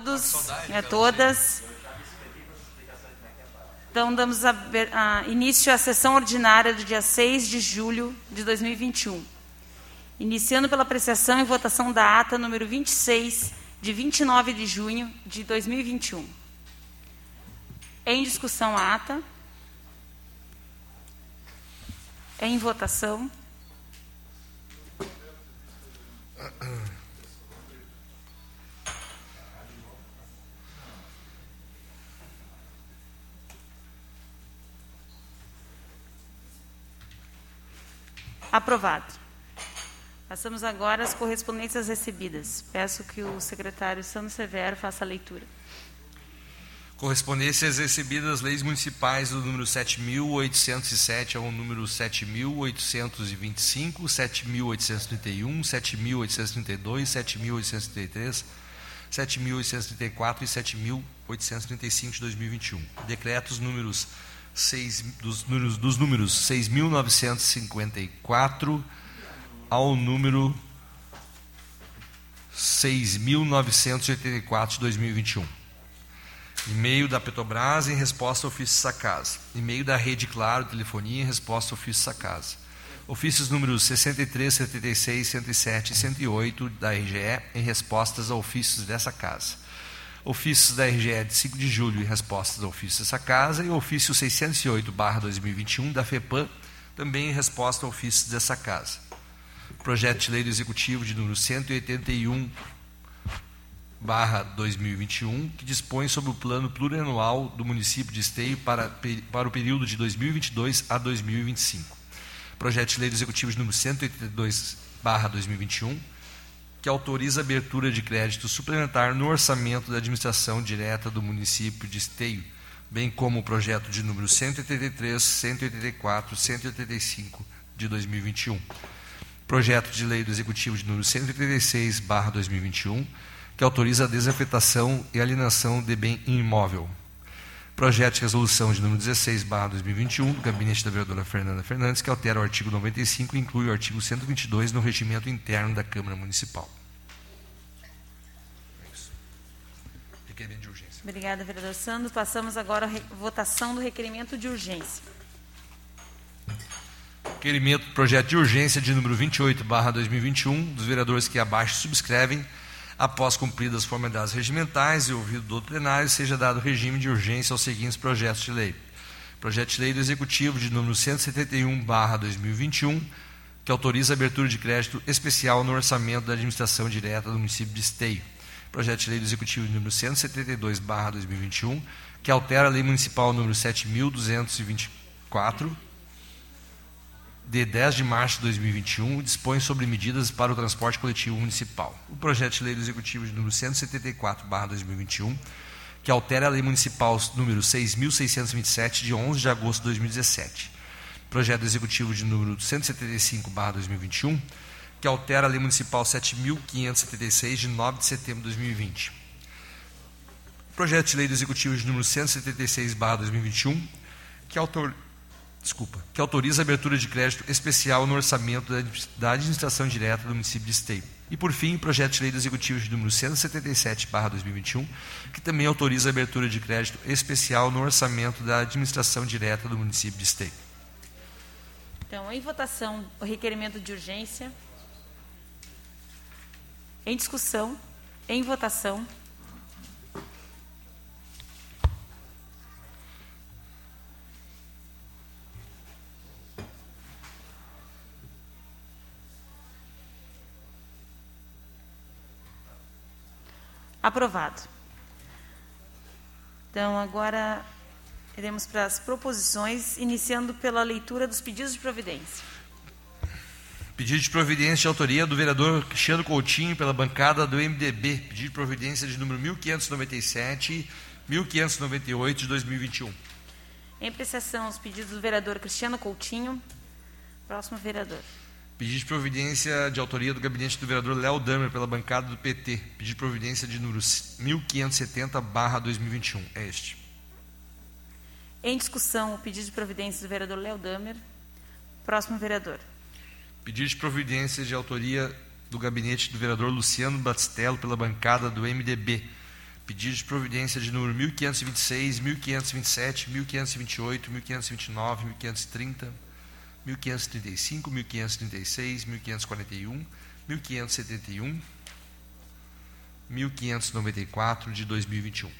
todos e a todas. Então, damos a, a, início à sessão ordinária do dia 6 de julho de 2021. Iniciando pela apreciação e votação da ata número 26, de 29 de junho de 2021. Em discussão a ata. Em votação. Aprovado. Passamos agora às correspondências recebidas. Peço que o secretário Sandro Severo faça a leitura. Correspondências recebidas, leis municipais do número 7.807 ao número 7.825, 7.831, 7.832, 7.833, 7.834 e 7.835 de 2021. Decretos números seis, dos, números, dos números 6.954 ao número 6.984 de 2021. E-mail da Petrobras em resposta ao ofício Sacasa. E-mail da Rede Claro Telefonia em resposta ao ofício Sacasa. Ofícios números 63, 76, 107 e 108 da RGE em respostas a ofícios dessa casa ofícios da RGE de 5 de julho em respostas ao ofício dessa casa e ofício 608-2021 da FEPAM, também em resposta ao ofício dessa casa. Projeto de lei do Executivo de número 181 barra 2021, que dispõe sobre o plano plurianual do município de Esteio para, para o período de 2022 a 2025. Projeto de lei do Executivo de número 182 barra 2021, que autoriza a abertura de crédito suplementar no orçamento da administração direta do município de Esteio, bem como o projeto de número 183, 184, 185 de 2021. Projeto de lei do Executivo de número 136, 2021, que autoriza a desafetação e alienação de bem imóvel. Projeto de resolução de número 16, 2021, do gabinete da vereadora Fernanda Fernandes, que altera o artigo 95 e inclui o artigo 122 no regimento interno da Câmara Municipal. Requerimento de urgência. Obrigada, vereador Sandro. Passamos agora à votação do requerimento de urgência. Requerimento projeto de urgência de número 28, 2021, dos vereadores que abaixo subscrevem após cumpridas as formalidades regimentais e ouvido do plenário, seja dado regime de urgência aos seguintes projetos de lei. Projeto de lei do Executivo de número 171/2021, que autoriza a abertura de crédito especial no orçamento da administração direta do município de Esteio. Projeto de lei do Executivo de número 172/2021, que altera a lei municipal número 7224 de 10 de março de 2021, dispõe sobre medidas para o transporte coletivo municipal. O projeto de lei do Executivo de número 174/2021, que altera a lei municipal número 6627 de 11 de agosto de 2017. Projeto executivo de número 175/2021, que altera a lei municipal 7576 de 9 de setembro de 2020. Projeto de lei do executivo de número 176/2021, que autor desculpa, que autoriza a abertura de crédito especial no orçamento da administração direta do município de Esteio. E, por fim, o projeto de lei do Executivo de número 177-2021, que também autoriza a abertura de crédito especial no orçamento da administração direta do município de Esteio. Então, em votação, o requerimento de urgência. Em discussão. Em votação. Aprovado. Então, agora iremos para as proposições, iniciando pela leitura dos pedidos de providência. Pedido de providência de autoria do vereador Cristiano Coutinho pela bancada do MDB. Pedido de providência de número 1597 1598 de 2021. Em apreciação, os pedidos do vereador Cristiano Coutinho. Próximo vereador. Pedido de providência de autoria do gabinete do vereador Léo Damer pela bancada do PT. Pedido de providência de número 1570/2021. É este. Em discussão, o pedido de providência do vereador Léo Damer. Próximo vereador. Pedido de providência de autoria do gabinete do vereador Luciano Batistello pela bancada do MDB. Pedido de providência de número 1526, 1527, 1528, 1529, 1530, 1535, 1536, 1541, 1571, 1594 de 2021.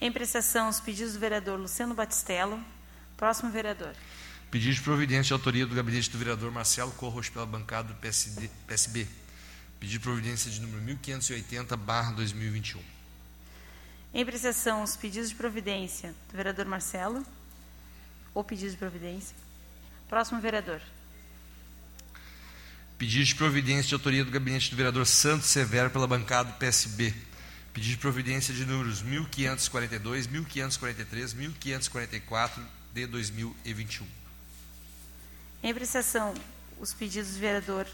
Em prestação, os pedidos do vereador Luciano Batistello. Próximo vereador. Pedido de providência de autoria do gabinete do vereador Marcelo Corros pela bancada do PSD, PSB. Pedido de providência de número 1580, barra 2021. Em apreciação, os pedidos de providência do vereador Marcelo. Ou pedido de providência. Próximo vereador. Pedido de providência de autoria do gabinete do vereador Santos Severo pela bancada do PSB. Pedido de providência de números 1542, 1543, 1544 de 2021. Em apreciação, os pedidos do vereador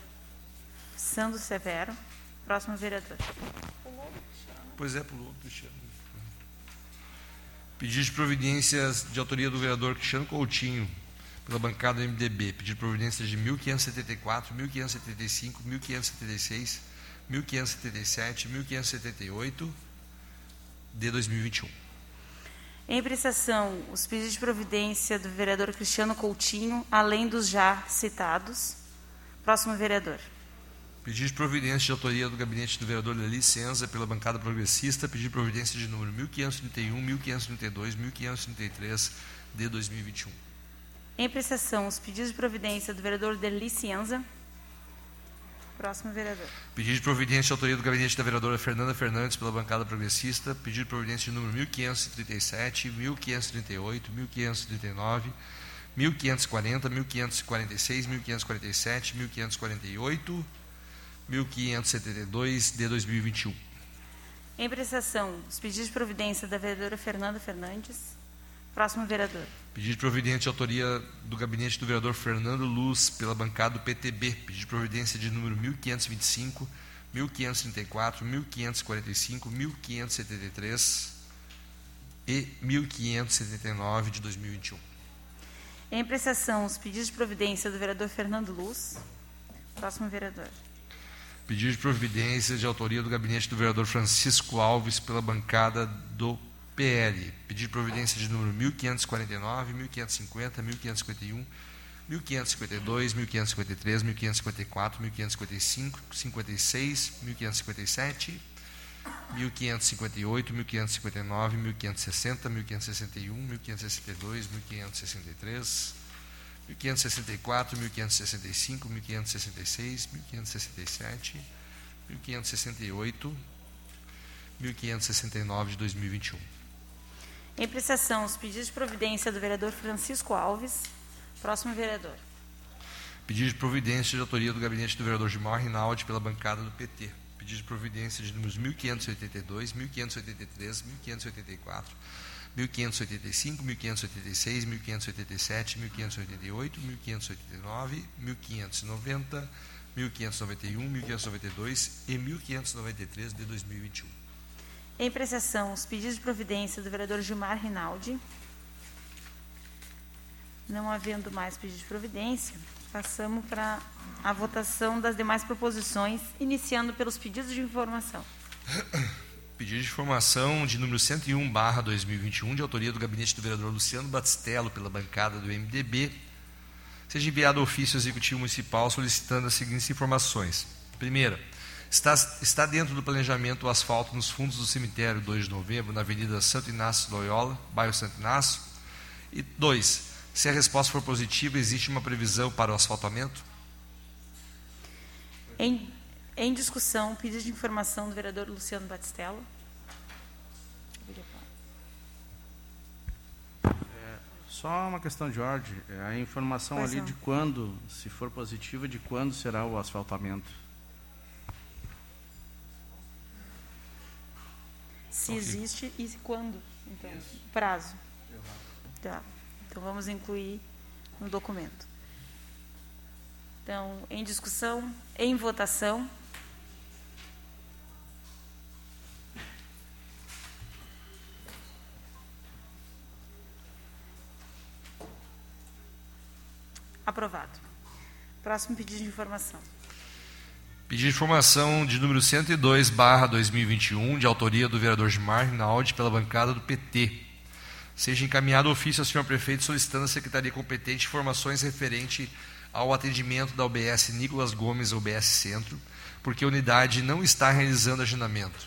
Sandro Severo. Próximo vereador. Pois é, pulou, Cristiano. Pedido de providências de autoria do vereador Cristiano Coutinho, pela bancada do MDB. Pedido de providências de 1574, 1575, 1576, 1577, 1578 de 2021. Em apreciação, os pedidos de providência do vereador Cristiano Coutinho, além dos já citados. Próximo vereador. Pedido de providência de autoria do gabinete do vereador Leli Senza pela bancada progressista, pedido de providência de número 1531, 1532, 1533 de 2021. Em apreciação, os pedidos de providência do vereador Leli Senza. Próximo vereador. Pedido de providência de autoria do gabinete da vereadora Fernanda Fernandes pela bancada progressista, pedido de providência de número 1537, 1538, 1539, 1540, 1546, 1547, 1548 1572 de 2021. Em prestação, os pedidos de providência da vereadora Fernanda Fernandes. Próximo vereador. Pedido de providência de autoria do gabinete do vereador Fernando Luz pela bancada do PTB. Pedido de providência de número 1525, 1534, 1545, 1573 e 1579 de 2021. Em prestação, os pedidos de providência do vereador Fernando Luz. Próximo vereador. Pedido de providência de autoria do gabinete do vereador Francisco Alves pela bancada do PL. Pedido de providência de número 1549, 1550, 1551, 1552, 1553, 1554, 1555, 56, 1557, 1558, 1559, 1560, 1561, 1562, 1563, 1564, 1565, 1566, 1567, 1568, 1569 de 2021. Em prestação, os pedidos de providência do vereador Francisco Alves. Próximo vereador. Pedido de providência de autoria do gabinete do vereador Gilmar Rinaldi pela bancada do PT. Pedido de providência de números 1582, 1583, 1584, 1585, 1586, 1587, 1588, 1589, 1590, 1591, 1592 e 1593 de 2021. Em prestação, os pedidos de providência do vereador Gilmar Rinaldi. Não havendo mais pedido de providência, passamos para a votação das demais proposições, iniciando pelos pedidos de informação. Pedido de informação de número 101, barra 2021, de autoria do gabinete do vereador Luciano Batistello, pela bancada do MDB, seja enviado ofício executivo municipal solicitando as seguintes informações. Primeira, está, está dentro do planejamento o asfalto nos fundos do cemitério 2 de novembro, na Avenida Santo Inácio Loyola, bairro Santo Inácio? E dois, se a resposta for positiva, existe uma previsão para o asfaltamento? Em, em discussão, pedido de informação do vereador Luciano Batistello. Só uma questão de ordem, é a informação Pois ali não. de quando, se for positiva, de quando será o asfaltamento. Se existe e quando, então, prazo. Tá. Então vamos incluir no documento. Então, em discussão, em votação. Aprovado. Próximo pedido de informação. Pedido de informação de número 102, barra 2021, de autoria do vereador Gilmar Rinaldi, pela bancada do PT. Seja encaminhado ofício ao senhor prefeito solicitando à secretaria competente informações referente ao atendimento da UBS Nicolas Gomes, UBS Centro, porque a unidade não está realizando agendamento.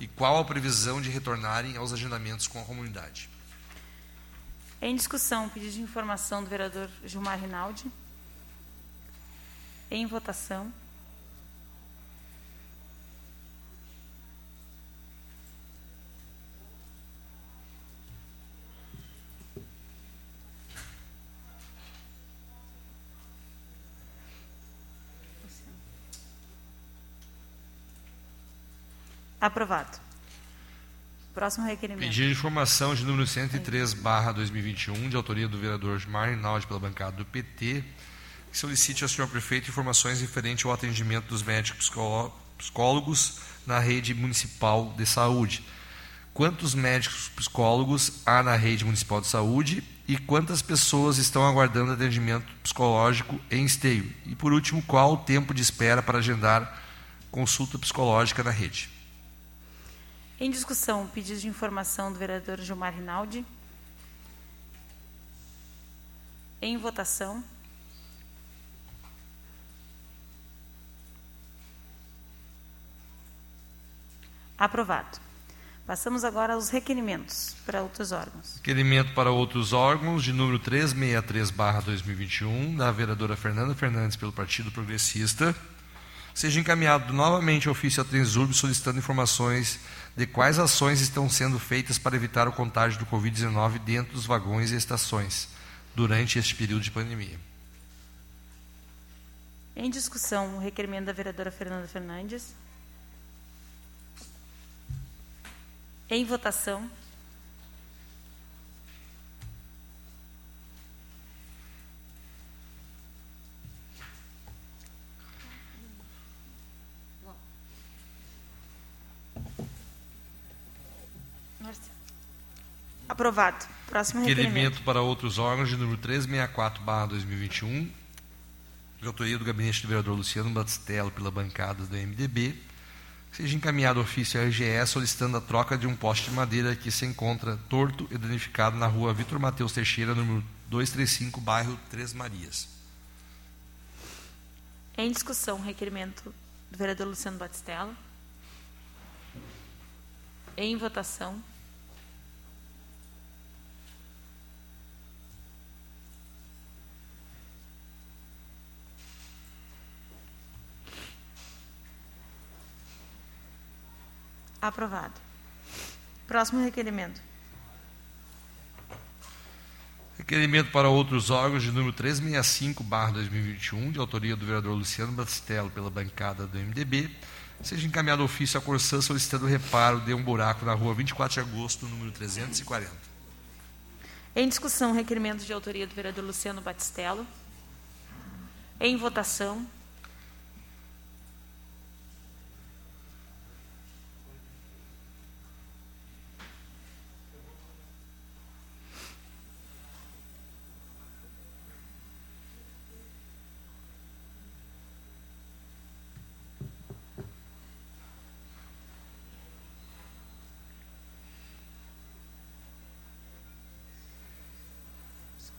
E qual a previsão de retornarem aos agendamentos com a comunidade? Em discussão, pedido de informação do vereador Gilmar Rinaldi. Em votação. Aprovado. Próximo requerimento. Pedido de informação de número 103, barra 2021, de autoria do vereador Gilmar Rinaldi, pela bancada do PT, que solicite ao senhor prefeito informações referentes ao atendimento dos médicos psicólogos na rede municipal de saúde. Quantos médicos psicólogos há na rede municipal de saúde e quantas pessoas estão aguardando atendimento psicológico em esteio? E, por último, qual o tempo de espera para agendar consulta psicológica na rede? Em discussão, pedido de informação do vereador Gilmar Rinaldi. Em votação. Aprovado. Passamos agora aos requerimentos para outros órgãos. Requerimento para outros órgãos de número 363/2021 da vereadora Fernanda Fernandes pelo Partido Progressista. Seja encaminhado novamente ofício à Transurb solicitando informações de quais ações estão sendo feitas para evitar o contágio do Covid-19 dentro dos vagões e estações durante este período de pandemia. Em discussão, o requerimento da vereadora Fernanda Fernandes. Em votação. Aprovado. Próximo requerimento. Requerimento para outros órgãos de número 364/2021, de autoria do gabinete do vereador Luciano Batistello pela bancada do MDB, seja encaminhado ofício à RGE solicitando a troca de um poste de madeira que se encontra torto e danificado na rua Vitor Mateus Teixeira, número 235, bairro Três Marias. Em discussão, requerimento do vereador Luciano Batistello. Em votação. Aprovado. Próximo requerimento. Requerimento para outros órgãos de número 365/2021, de autoria do vereador Luciano Batistello pela bancada do MDB, seja encaminhado ofício à Corsã solicitando reparo de um buraco na rua 24 de agosto, número 340. Em discussão, requerimento de autoria do vereador Luciano Batistello. Em votação.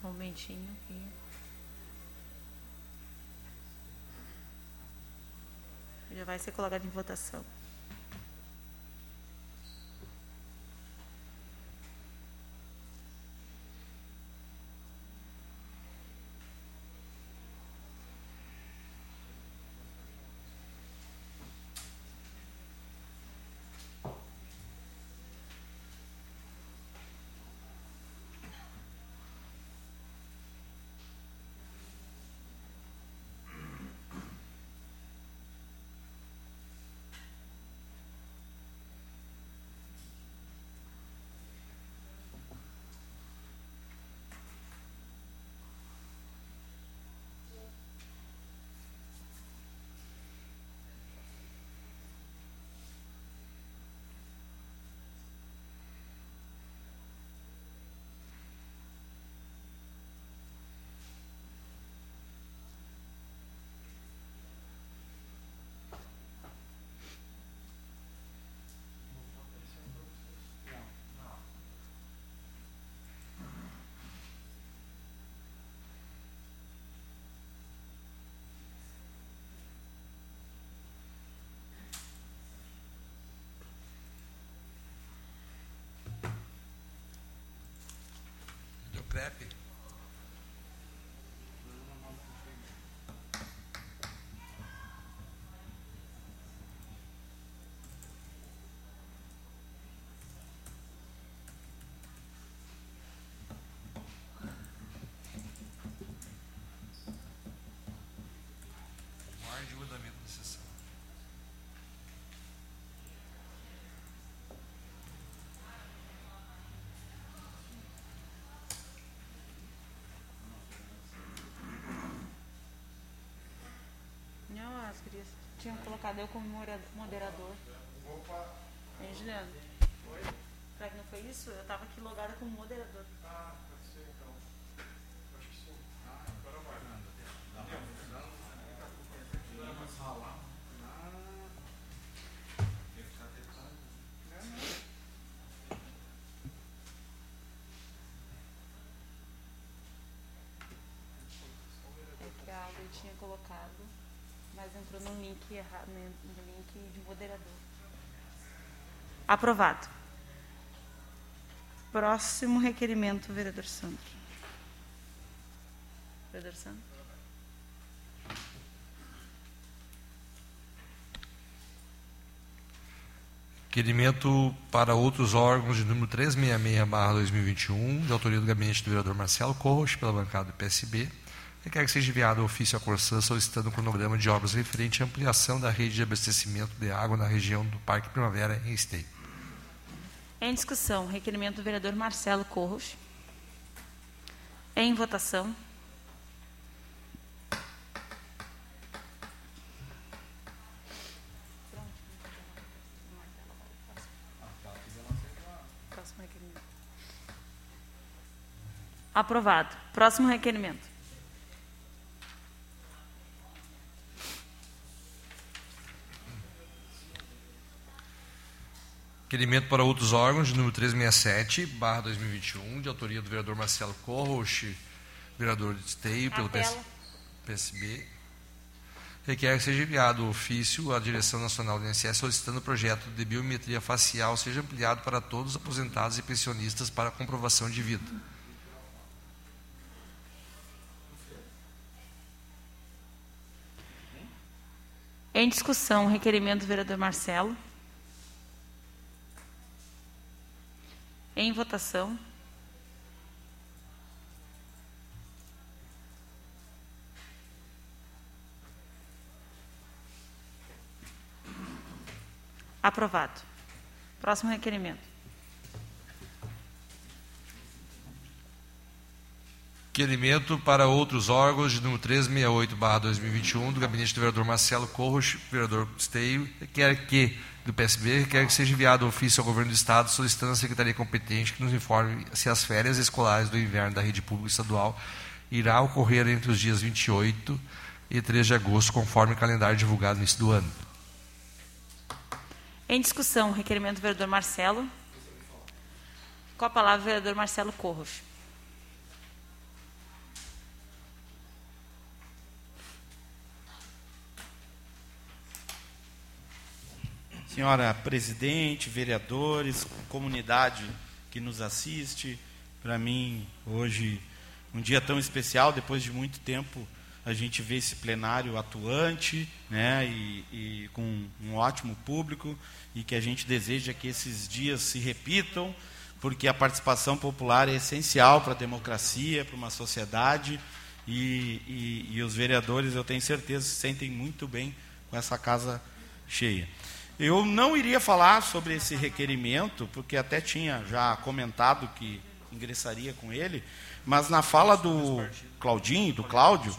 Um momentinho aqui. Já vai ser colocado em votação. happy. Tinham colocado eu como moderador. Hein, Juliano? Será que não foi isso? Eu estava aqui logada como moderador. É que a Aula tinha colocado, mas entrou no link errado, no link de moderador. Aprovado. Próximo requerimento, vereador Sandro. Vereador Sandro. Requerimento para outros órgãos de número 366-2021, de autoria do gabinete do vereador Marcelo Corros, pela bancada do PSB. Requer que seja enviado ofício à Corsã solicitando um cronograma de obras referente à ampliação da rede de abastecimento de água na região do Parque Primavera em Esteio. Em discussão, requerimento do vereador Marcelo Corros. Em votação. Aprovado. Próximo requerimento. Requerimento para outros órgãos de número 367, barra 2021, de autoria do vereador Marcelo Corroche, vereador de Esteio, pelo PS. PSB. Requer que seja enviado o ofício à Direção Nacional do INSS solicitando o projeto de biometria facial seja ampliado para todos os aposentados e pensionistas para comprovação de vida. Em discussão, requerimento do vereador Marcelo. Em votação. Aprovado. Próximo requerimento. Requerimento para outros órgãos de número 368-2021 do gabinete do vereador Marcelo Corros, vereador Esteio, requer que, do PSB, requer que seja enviado ofício ao governo do Estado solicitando à Secretaria competente que nos informe se as férias escolares do inverno da rede pública estadual irá ocorrer entre os dias 28 e 3 de agosto, conforme o calendário divulgado no início do ano. Em discussão, requerimento do vereador Marcelo. Com a palavra, o vereador Marcelo Corros. Senhora presidente, vereadores, comunidade que nos assiste, para mim hoje um dia tão especial, depois de muito tempo a gente vê esse plenário atuante, né, e, e com um ótimo público e que a gente deseja que esses dias se repitam, porque a participação popular é essencial para a democracia, para uma sociedade e, e, e os vereadores, eu tenho certeza, se sentem muito bem com essa casa cheia. Eu não iria falar sobre esse requerimento, porque até tinha já comentado que ingressaria com ele, mas na fala do Claudinho, do Cláudio,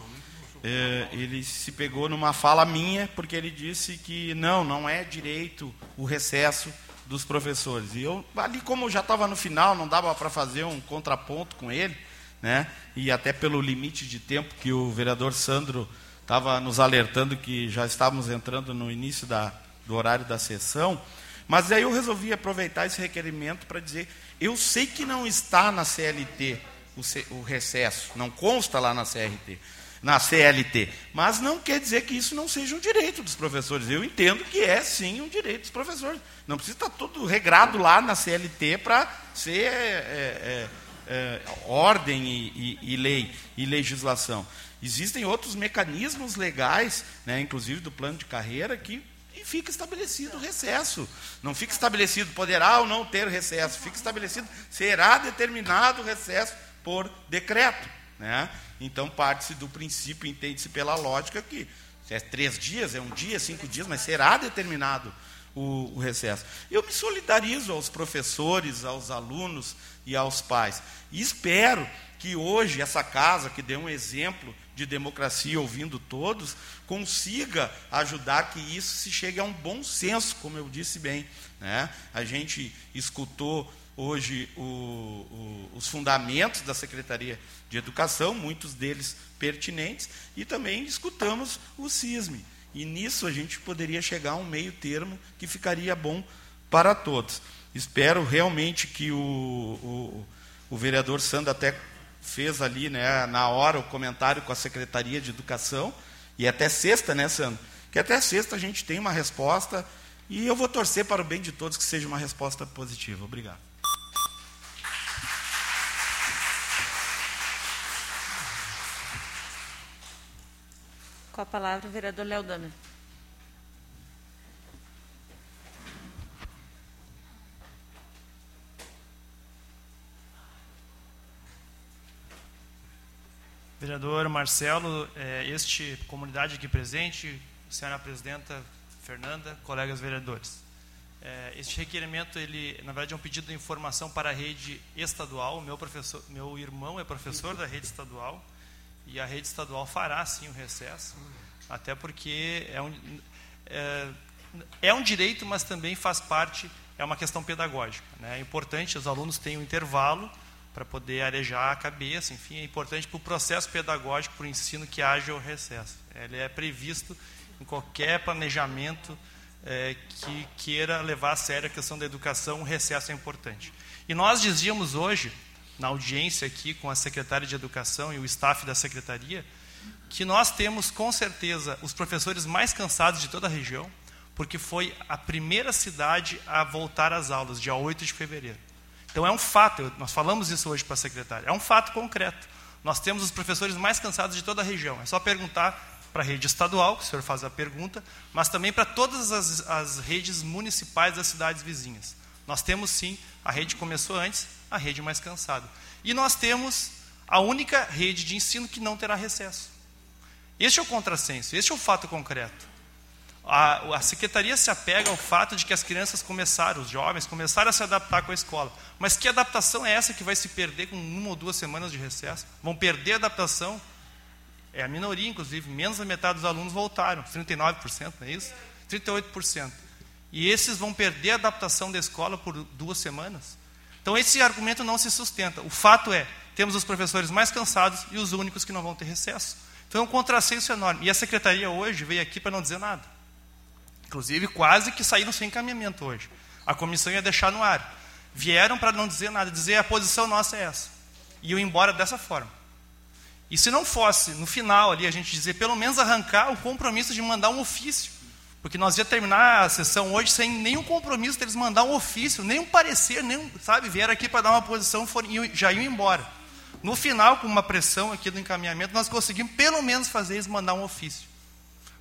eh, ele se pegou numa fala minha, porque ele disse que não, não é direito o recesso dos professores. E eu, ali como eu já estava no final, não dava para fazer um contraponto com ele, né? e até pelo limite de tempo que o vereador Sandro estava nos alertando que já estávamos entrando no início da, do horário da sessão, mas aí eu resolvi aproveitar esse requerimento para dizer, eu sei que não está na CLT o, ce- o recesso, não consta lá na CRT, na CLT, mas não quer dizer que isso não seja um direito dos professores. Eu entendo que é sim um direito dos professores. Não precisa estar tudo regrado lá na CLT para ser é, é, é, ordem e, e, e, lei e legislação. Existem outros mecanismos legais, né, inclusive do plano de carreira, que e fica estabelecido o recesso. Não fica estabelecido poderá ou não ter recesso, fica estabelecido será determinado o recesso por decreto. Né? Então parte-se do princípio, entende-se pela lógica que é três dias, é um dia, cinco dias, mas será determinado o, o recesso. Eu me solidarizo aos professores, aos alunos e aos pais. E espero que hoje essa casa, que deu um exemplo de democracia ouvindo todos, consiga ajudar que isso se chegue a um bom senso, como eu disse bem. Né? A gente escutou hoje o, o, os fundamentos da Secretaria de Educação, muitos deles pertinentes, e também escutamos o CISME. E nisso a gente poderia chegar a um meio termo que ficaria bom para todos. Espero realmente que o, o, o vereador Sandro até fez ali né, na hora o comentário com a Secretaria de Educação, e até sexta, né, Sandro? Que até sexta a gente tem uma resposta, e eu vou torcer para o bem de todos que seja uma resposta positiva. Obrigado. Com a palavra o vereador Léo Dama. Vereador Marcelo, é, este comunidade aqui presente, senhora presidenta Fernanda, colegas vereadores. É, este requerimento, ele, na verdade, é um pedido de informação para a rede estadual. Meu, professor, meu irmão é professor da rede estadual e a rede estadual fará sim o recesso, até porque é um, é, é um direito, mas também faz parte, é uma questão pedagógica. Né? É importante os alunos tenham um intervalo para poder arejar a cabeça, enfim, é importante para o processo pedagógico, para o ensino que haja o recesso. Ele é previsto em qualquer planejamento é, que queira levar a sério a questão da educação, o recesso é importante. E nós dizíamos hoje, na audiência aqui com a secretária de Educação e o staff da secretaria, que nós temos com certeza os professores mais cansados de toda a região, porque foi a primeira cidade a voltar às aulas, dia 8 de fevereiro. Então é um fato, nós falamos isso hoje para a secretária, é um fato concreto. Nós temos os professores mais cansados de toda a região. É só perguntar para a rede estadual, que o senhor faz a pergunta, mas também para todas as, as redes municipais das cidades vizinhas. Nós temos sim, a rede começou antes, a rede mais cansada. E nós temos a única rede de ensino que não terá recesso. Este é o contrassenso, este é o fato concreto a, a secretaria se apega ao fato de que as crianças começaram, os jovens começaram a se adaptar com a escola. Mas que adaptação é essa que vai se perder com uma ou duas semanas de recesso? Vão perder a adaptação? É a minoria, inclusive, menos da metade dos alunos voltaram, 39%, não é isso? 38%. E esses vão perder a adaptação da escola por duas semanas? Então, esse argumento não se sustenta. O fato é, temos os professores mais cansados e os únicos que não vão ter recesso. Então, é um contrassenso enorme. E a secretaria hoje veio aqui para não dizer nada. Inclusive, quase que saíram sem encaminhamento hoje. A comissão ia deixar no ar. Vieram para não dizer nada, dizer a posição nossa é essa. E eu embora dessa forma. E se não fosse, no final ali, a gente dizer, pelo menos arrancar o compromisso de mandar um ofício. Porque nós ia terminar a sessão hoje sem nenhum compromisso deles mandar um ofício, nem um parecer, nem, sabe, vieram aqui para dar uma posição e já iam embora. No final, com uma pressão aqui do encaminhamento, nós conseguimos pelo menos fazer eles mandar um ofício.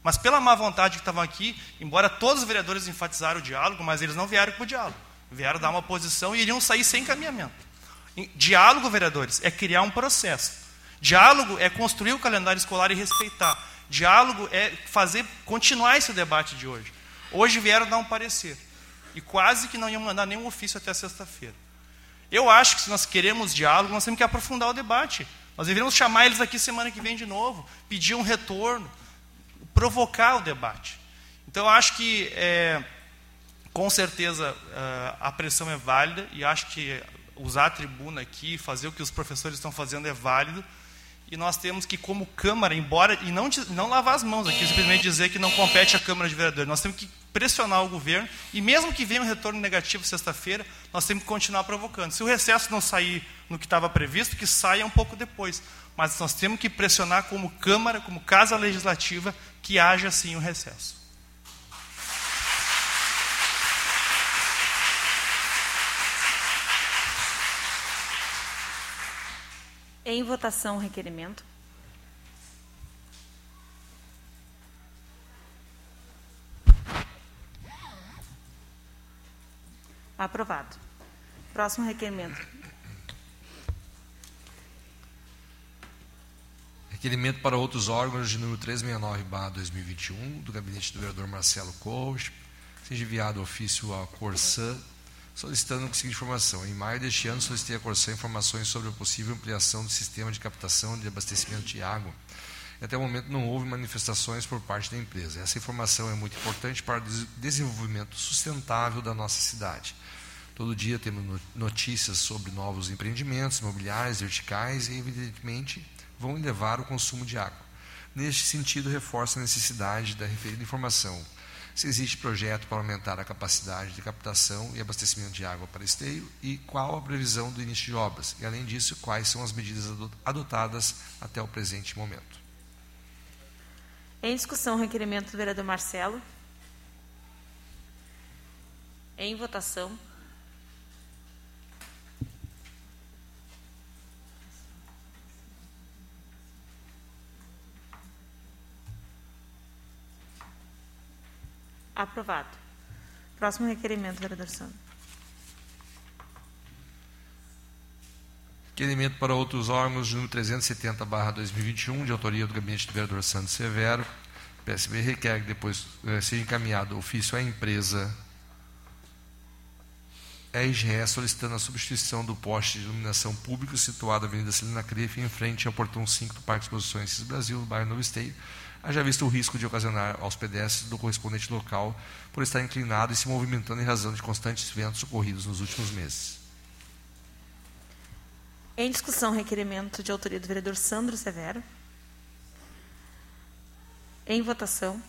Mas pela má vontade que estavam aqui, embora todos os vereadores enfatizaram o diálogo, mas eles não vieram para o diálogo. Vieram dar uma posição e iriam sair sem encaminhamento. Diálogo, vereadores, é criar um processo. Diálogo é construir o calendário escolar e respeitar. Diálogo é fazer continuar esse debate de hoje. Hoje vieram dar um parecer. E quase que não iam mandar nenhum ofício até sexta-feira. Eu acho que se nós queremos diálogo, nós temos que aprofundar o debate. Nós deveríamos chamar eles aqui semana que vem de novo, pedir um retorno, provocar o debate. Então, eu acho que, é, com certeza, é, a pressão é válida e acho que usar a tribuna aqui, fazer o que os professores estão fazendo é válido. E nós temos que, como Câmara, embora. E não, não lavar as mãos aqui, simplesmente dizer que não compete à Câmara de Vereadores. Nós temos que pressionar o governo. E mesmo que venha um retorno negativo sexta-feira, nós temos que continuar provocando. Se o recesso não sair no que estava previsto, que saia um pouco depois. Mas nós temos que pressionar como Câmara, como Casa Legislativa, que haja sim um recesso. Em votação, o requerimento. Aprovado. Próximo requerimento. Requerimento para outros órgãos de número 369-2021, do gabinete do vereador Marcelo Corros, seja enviado ofício à Corsã, solicitando a seguinte informação. Em maio deste ano, solicitei à Corsã informações sobre a possível ampliação do sistema de captação de abastecimento de água. E até o momento não houve manifestações por parte da empresa. Essa informação é muito importante para o desenvolvimento sustentável da nossa cidade. Todo dia temos notícias sobre novos empreendimentos imobiliários, verticais e, evidentemente, vão elevar o consumo de água. Neste sentido, reforça a necessidade da referida informação. Se existe projeto para aumentar a capacidade de captação e abastecimento de água para esteio e qual a previsão do início de obras. E, além disso, quais são as medidas adotadas até o presente momento. Em discussão, o requerimento do vereador Marcelo. Em votação. Aprovado. Próximo requerimento, vereador Sandro. Requerimento para outros órgãos, número 370, barra 2021, de autoria do gabinete do vereador Santos Severo. PSB requer que depois eh, seja encaminhado ofício à empresa RGE solicitando a substituição do poste de iluminação público situado na Avenida Celina Crefe, em frente ao portão 5 do Parque de Exposições Brasil, no bairro Novo Esteio, haja visto o risco de ocasionar aos pedestres do correspondente local por estar inclinado e se movimentando em razão de constantes ventos ocorridos nos últimos meses. Em discussão, requerimento de autoria do vereador Sandro Severo. Em votação.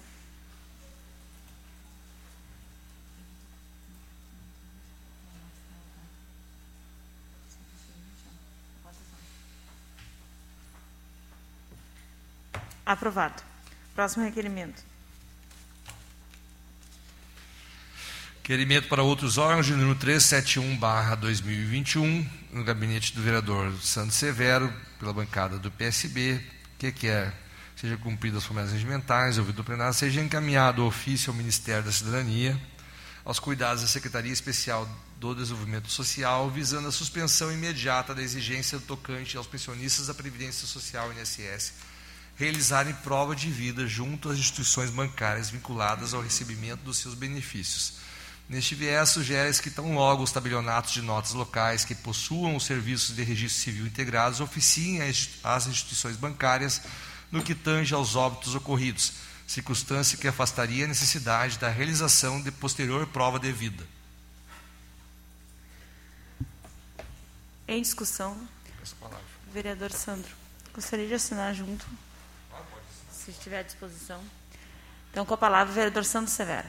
Aprovado. Próximo requerimento. Requerimento para outros órgãos de número 371-2021, no gabinete do vereador Santos Severo, pela bancada do PSB, que quer seja cumprido as promessas regimentais, ouvido o plenário, seja encaminhado o ofício ao Ministério da Cidadania, aos cuidados da Secretaria Especial do Desenvolvimento Social, visando a suspensão imediata da exigência tocante aos pensionistas da Previdência Social INSS realizarem prova de vida junto às instituições bancárias vinculadas ao recebimento dos seus benefícios. Neste viés, sugere-se que tão logo os tabelionatos de notas locais que possuam os serviços de registro civil integrados oficiem às instituições bancárias no que tange aos óbitos ocorridos, circunstância que afastaria a necessidade da realização de posterior prova de vida. Em discussão, vereador Sandro, gostaria de assinar junto se estiver à disposição. Então, com a palavra, o vereador Santos Severo.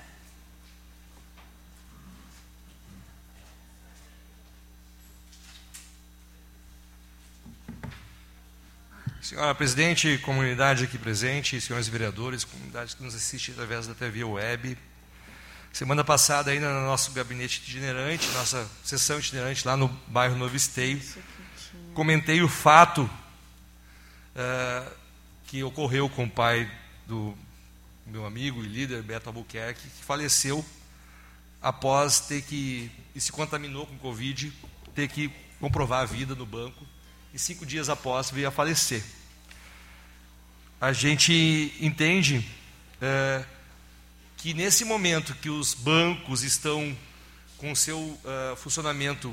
Senhora presidente, comunidade aqui presente, senhores vereadores, comunidade que nos assiste através da TV web. Semana passada, ainda no nosso gabinete itinerante, nossa sessão itinerante lá no bairro Novo Esteio, comentei o fato uh, que ocorreu com o pai do meu amigo e líder Beto Albuquerque, que faleceu após ter que, e se contaminou com Covid, ter que comprovar a vida no banco, e cinco dias após veio a falecer. A gente entende é, que nesse momento que os bancos estão com seu uh, funcionamento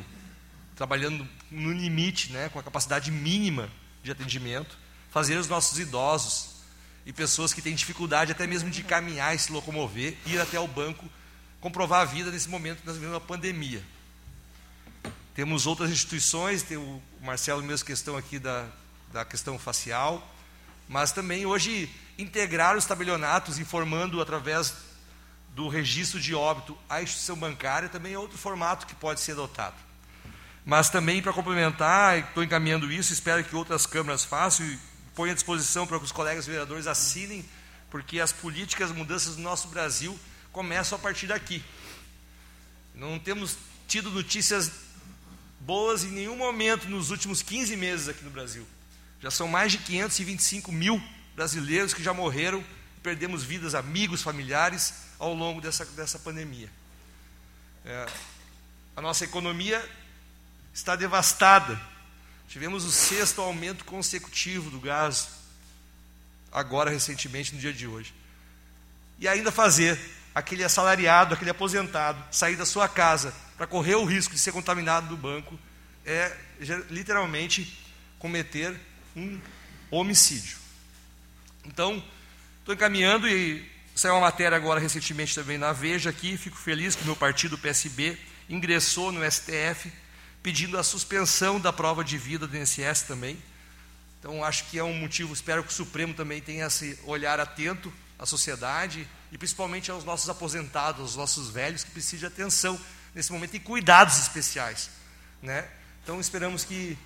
trabalhando no limite, né, com a capacidade mínima de atendimento, fazer os nossos idosos e pessoas que têm dificuldade até mesmo de caminhar e se locomover, ir até o banco, comprovar a vida nesse momento que nós vivemos uma pandemia. Temos outras instituições, tem o Marcelo mesmo questão aqui da, da questão facial, mas também hoje integrar os tabelionatos, informando através do registro de óbito a instituição bancária, também é outro formato que pode ser adotado. Mas também para complementar, estou encaminhando isso, espero que outras câmaras façam, ponho à disposição para que os colegas vereadores assinem, porque as políticas, as mudanças do nosso Brasil começam a partir daqui. Não temos tido notícias boas em nenhum momento nos últimos 15 meses aqui no Brasil. Já são mais de 525 mil brasileiros que já morreram, perdemos vidas, amigos, familiares ao longo dessa, dessa pandemia. É, a nossa economia está devastada. Tivemos o sexto aumento consecutivo do gás, agora recentemente, no dia de hoje. E ainda fazer aquele assalariado, aquele aposentado, sair da sua casa para correr o risco de ser contaminado do banco, é literalmente cometer um homicídio. Então, estou encaminhando e saiu uma matéria agora recentemente também na Veja aqui, fico feliz que meu partido, o PSB, ingressou no STF pedindo a suspensão da prova de vida do INSS também. Então, acho que é um motivo, espero que o Supremo também tenha esse olhar atento à sociedade e principalmente aos nossos aposentados, aos nossos velhos que precisam de atenção nesse momento e cuidados especiais. Né? Então, esperamos que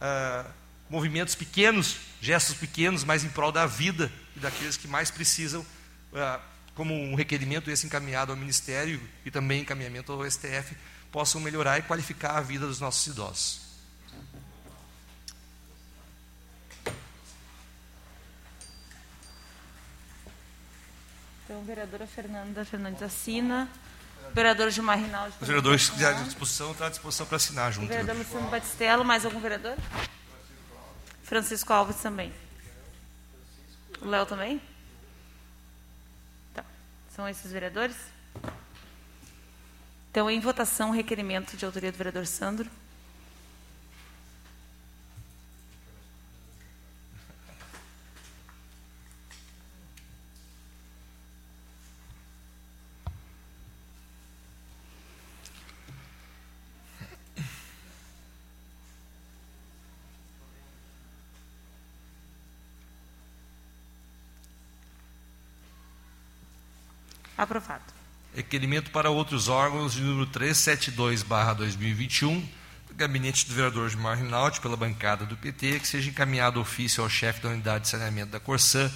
ah, movimentos pequenos, gestos pequenos, mas em prol da vida e daqueles que mais precisam, ah, como um requerimento esse encaminhado ao Ministério e também encaminhamento ao STF, possam melhorar e qualificar a vida dos nossos idosos. Então, vereadora Fernanda Fernandes assina. Vereador Gilmar Rinaldi. Os vereadores que quiserem disposição, está à disposição para assinar junto. Vereador Luciano Batistello, mais algum vereador? Francisco Alves também. O Léo também? Tá. São esses vereadores? Então, em votação, requerimento de autoria do vereador Sandro. Aprovado. Requerimento para outros órgãos de número 372-2021, do gabinete do vereador Gilmar Rinaldi, pela bancada do PT, que seja encaminhado ofício ao chefe da unidade de saneamento da Corsã,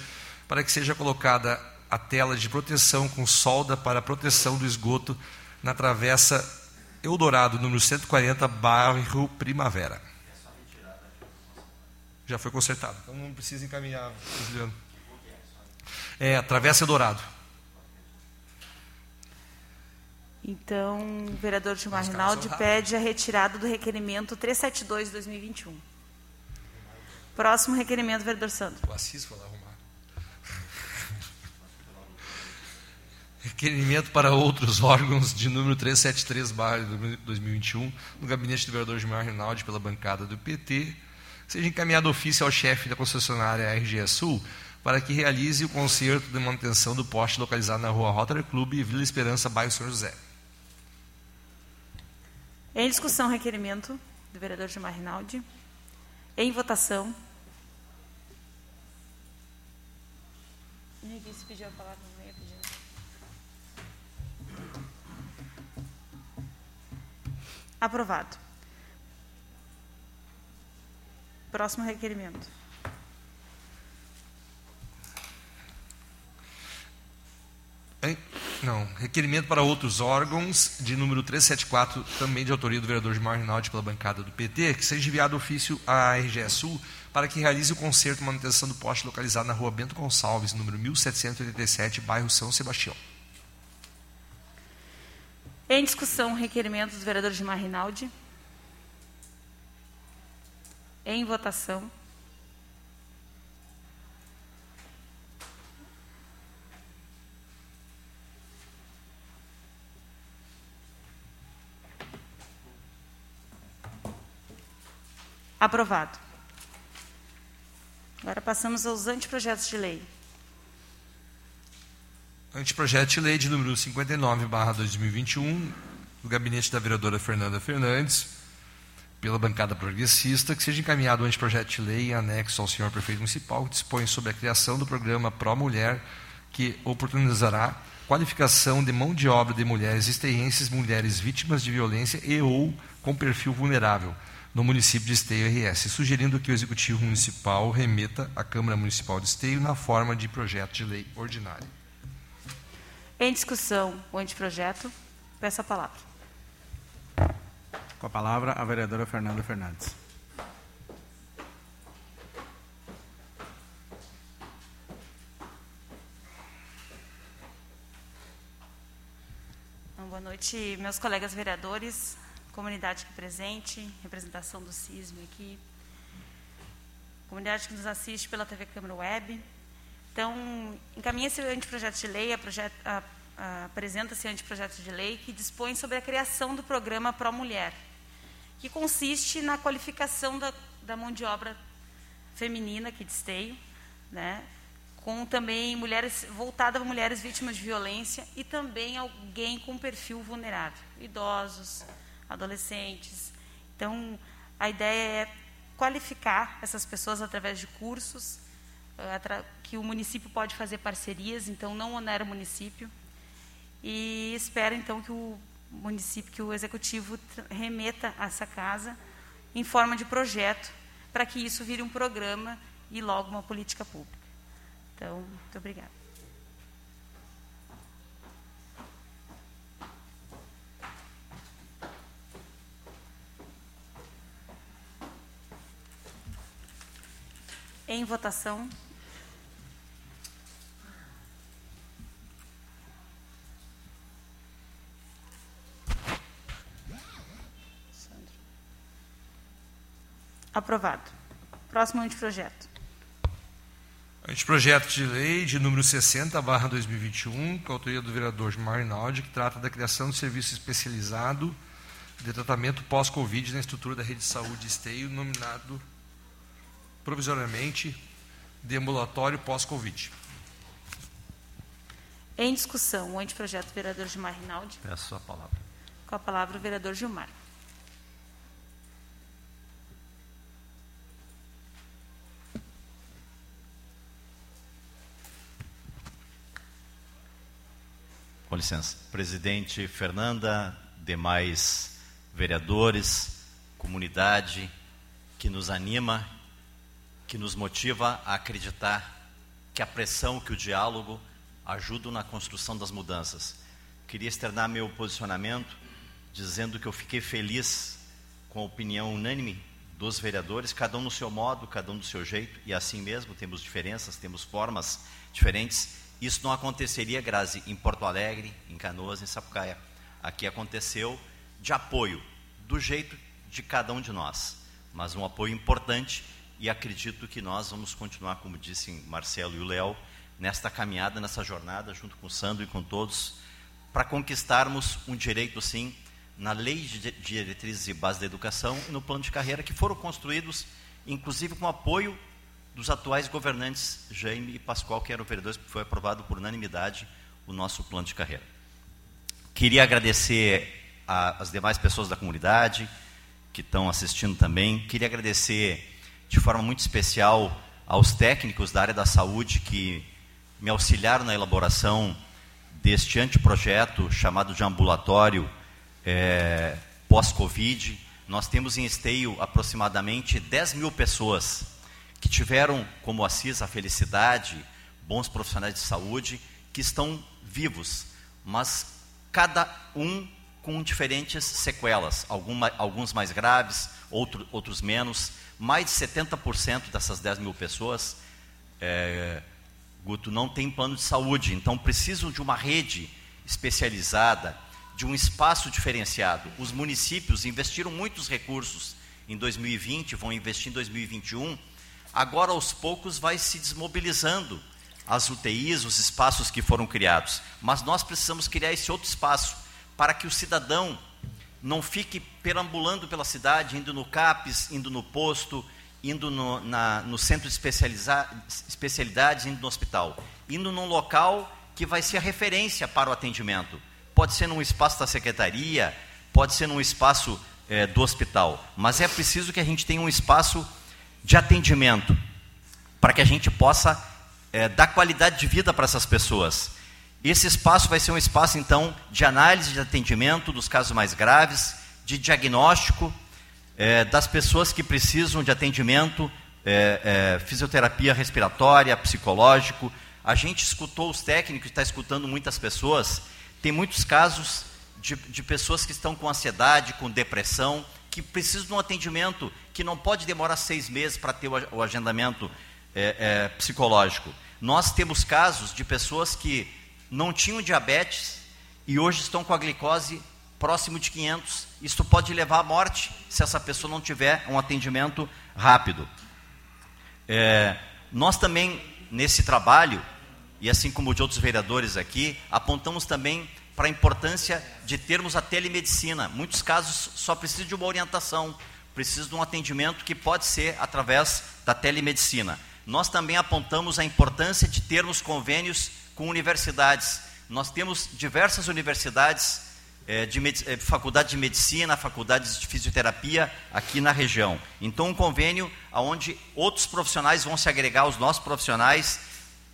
para que seja colocada a tela de proteção com solda para proteção do esgoto na travessa Eldorado, número 140, bairro Primavera. Já foi consertado, então não precisa encaminhar, Juliano. É, Travessa Eldorado. Então, o vereador Gilmar Rinaldi pede a retirada do requerimento 372-2021. Próximo requerimento, vereador Sandro. O Assis foi lá arrumar. Requerimento para outros órgãos de número 373, barra 2021, no gabinete do vereador Gilmar Rinaldi, pela bancada do PT, seja encaminhado ofício ao chefe da concessionária RGE Sul para que realize o conserto de manutenção do poste localizado na rua Rotary Clube, Vila Esperança, bairro São José. Em discussão, requerimento do vereador Gilmar Rinaldi. Em votação. Minha vice pediu a palavra, não ia pedir. Aprovado. Próximo requerimento. Não, requerimento para outros órgãos, de número 374, também de autoria do vereador Gilmar Rinaldi, pela bancada do PT, que seja enviado ofício à RGE Sul para que realize o conserto e manutenção do poste localizado na rua Bento Gonçalves, número 1787, bairro São Sebastião. Em discussão, requerimento do vereador Gilmar Rinaldi. Em votação. Aprovado. Agora passamos aos anteprojetos de lei. Anteprojeto de lei de número 59, barra 2021, do gabinete da vereadora Fernanda Fernandes, pela bancada progressista, que seja encaminhado o anteprojeto de lei em anexo ao senhor prefeito municipal, que dispõe sobre a criação do programa Pró Mulher, que oportunizará qualificação de mão de obra de mulheres esteienses, mulheres vítimas de violência e ou com perfil vulnerável, no município de Esteio RS, sugerindo que o Executivo Municipal remeta à Câmara Municipal de Esteio na forma de projeto de lei ordinária. Em discussão o anteprojeto, peço a palavra. Com a palavra, a vereadora Fernanda Fernandes. Então, boa noite, meus colegas vereadores, comunidade aqui presente, representação do CISM aqui, comunidade que nos assiste pela TV Câmara Web. Então, encaminha-se o anteprojeto de lei, apresenta-se o anteprojeto de lei que dispõe sobre a criação do programa Pro Mulher, que consiste na qualificação da, da mão de obra feminina aqui de Esteio, né, com também mulheres voltada para mulheres vítimas de violência e também alguém com perfil vulnerável, idosos, adolescentes. Então, a ideia é qualificar essas pessoas através de cursos, eh, que o município pode fazer parcerias, então não onera o município. E espero então que o município, que o executivo remeta essa casa em forma de projeto, para que isso vire um programa e logo uma política pública. Então, muito obrigada. Em votação. Aprovado. Próximo anteprojeto. Anteprojeto de lei de número 60, barra 2021, com a autoria do vereador Gilmar Rinaldi, que trata da criação de serviço especializado de tratamento pós-Covid na estrutura da rede de saúde Esteio, nominado provisoriamente de ambulatório pós-Covid. Em discussão, o anteprojeto do vereador Gilmar Rinaldi. Peço a palavra. Com a palavra o vereador Gilmar. Com licença. Presidente Fernanda, demais vereadores, comunidade que nos anima, que nos motiva a acreditar que a pressão, que o diálogo ajudam na construção das mudanças. Queria externar meu posicionamento dizendo que eu fiquei feliz com a opinião unânime dos vereadores, cada um no seu modo, cada um do seu jeito, e assim mesmo temos diferenças, temos formas diferentes, isso não aconteceria, Grazi, em Porto Alegre, em Canoas, em Sapucaia. Aqui aconteceu de apoio, do jeito de cada um de nós, mas um apoio importante e acredito que nós vamos continuar, como disse Marcelo e o Léo, nesta caminhada, nessa jornada, junto com o Sandro e com todos, para conquistarmos um direito, sim, na lei de diretrizes e bases da educação e no plano de carreira, que foram construídos, inclusive com apoio dos atuais governantes Jaime e Pascoal, que eram vereadores, foi aprovado por unanimidade o nosso plano de carreira. Queria agradecer às demais pessoas da comunidade que estão assistindo também. Queria agradecer de forma muito especial aos técnicos da área da saúde que me auxiliaram na elaboração deste anteprojeto chamado de ambulatório é, pós-Covid. Nós temos em Esteio aproximadamente 10 mil pessoas que tiveram como Assis a felicidade, bons profissionais de saúde, que estão vivos, mas cada um com diferentes sequelas, alguma, alguns mais graves, outro, outros menos. Mais de 70% dessas 10 mil pessoas, é, Guto, não tem plano de saúde, então precisam de uma rede especializada, de um espaço diferenciado. Os municípios investiram muitos recursos em 2020, vão investir em 2021 agora aos poucos vai se desmobilizando as UTIs, os espaços que foram criados. Mas nós precisamos criar esse outro espaço para que o cidadão não fique perambulando pela cidade, indo no CAPES, indo no posto, indo no, na, no centro de especialidades, indo no hospital. Indo num local que vai ser a referência para o atendimento. Pode ser num espaço da secretaria, pode ser num espaço é, do hospital. Mas é preciso que a gente tenha um espaço de atendimento, para que a gente possa é, dar qualidade de vida para essas pessoas. Esse espaço vai ser um espaço, então, de análise de atendimento dos casos mais graves, de diagnóstico é, das pessoas que precisam de atendimento, é, é fisioterapia respiratória, psicológico. A gente escutou os técnicos, está escutando muitas pessoas. Tem muitos casos de, de pessoas que estão com ansiedade, com depressão, que precisam de um atendimento que não pode demorar seis meses para ter o agendamento é, é, psicológico. Nós temos casos de pessoas que não tinham diabetes e hoje estão com a glicose próximo de 500. Isso pode levar à morte se essa pessoa não tiver um atendimento rápido. É, nós também, nesse trabalho, e assim como de outros vereadores aqui, apontamos também para a importância de termos a telemedicina. Muitos casos só precisam de uma orientação, precisam de um atendimento que pode ser através da telemedicina. Nós também apontamos a importância de termos convênios com universidades. Nós temos diversas universidades é, de é, faculdade de medicina, faculdades de fisioterapia aqui na região. Então, um convênio onde outros profissionais vão se agregar aos nossos profissionais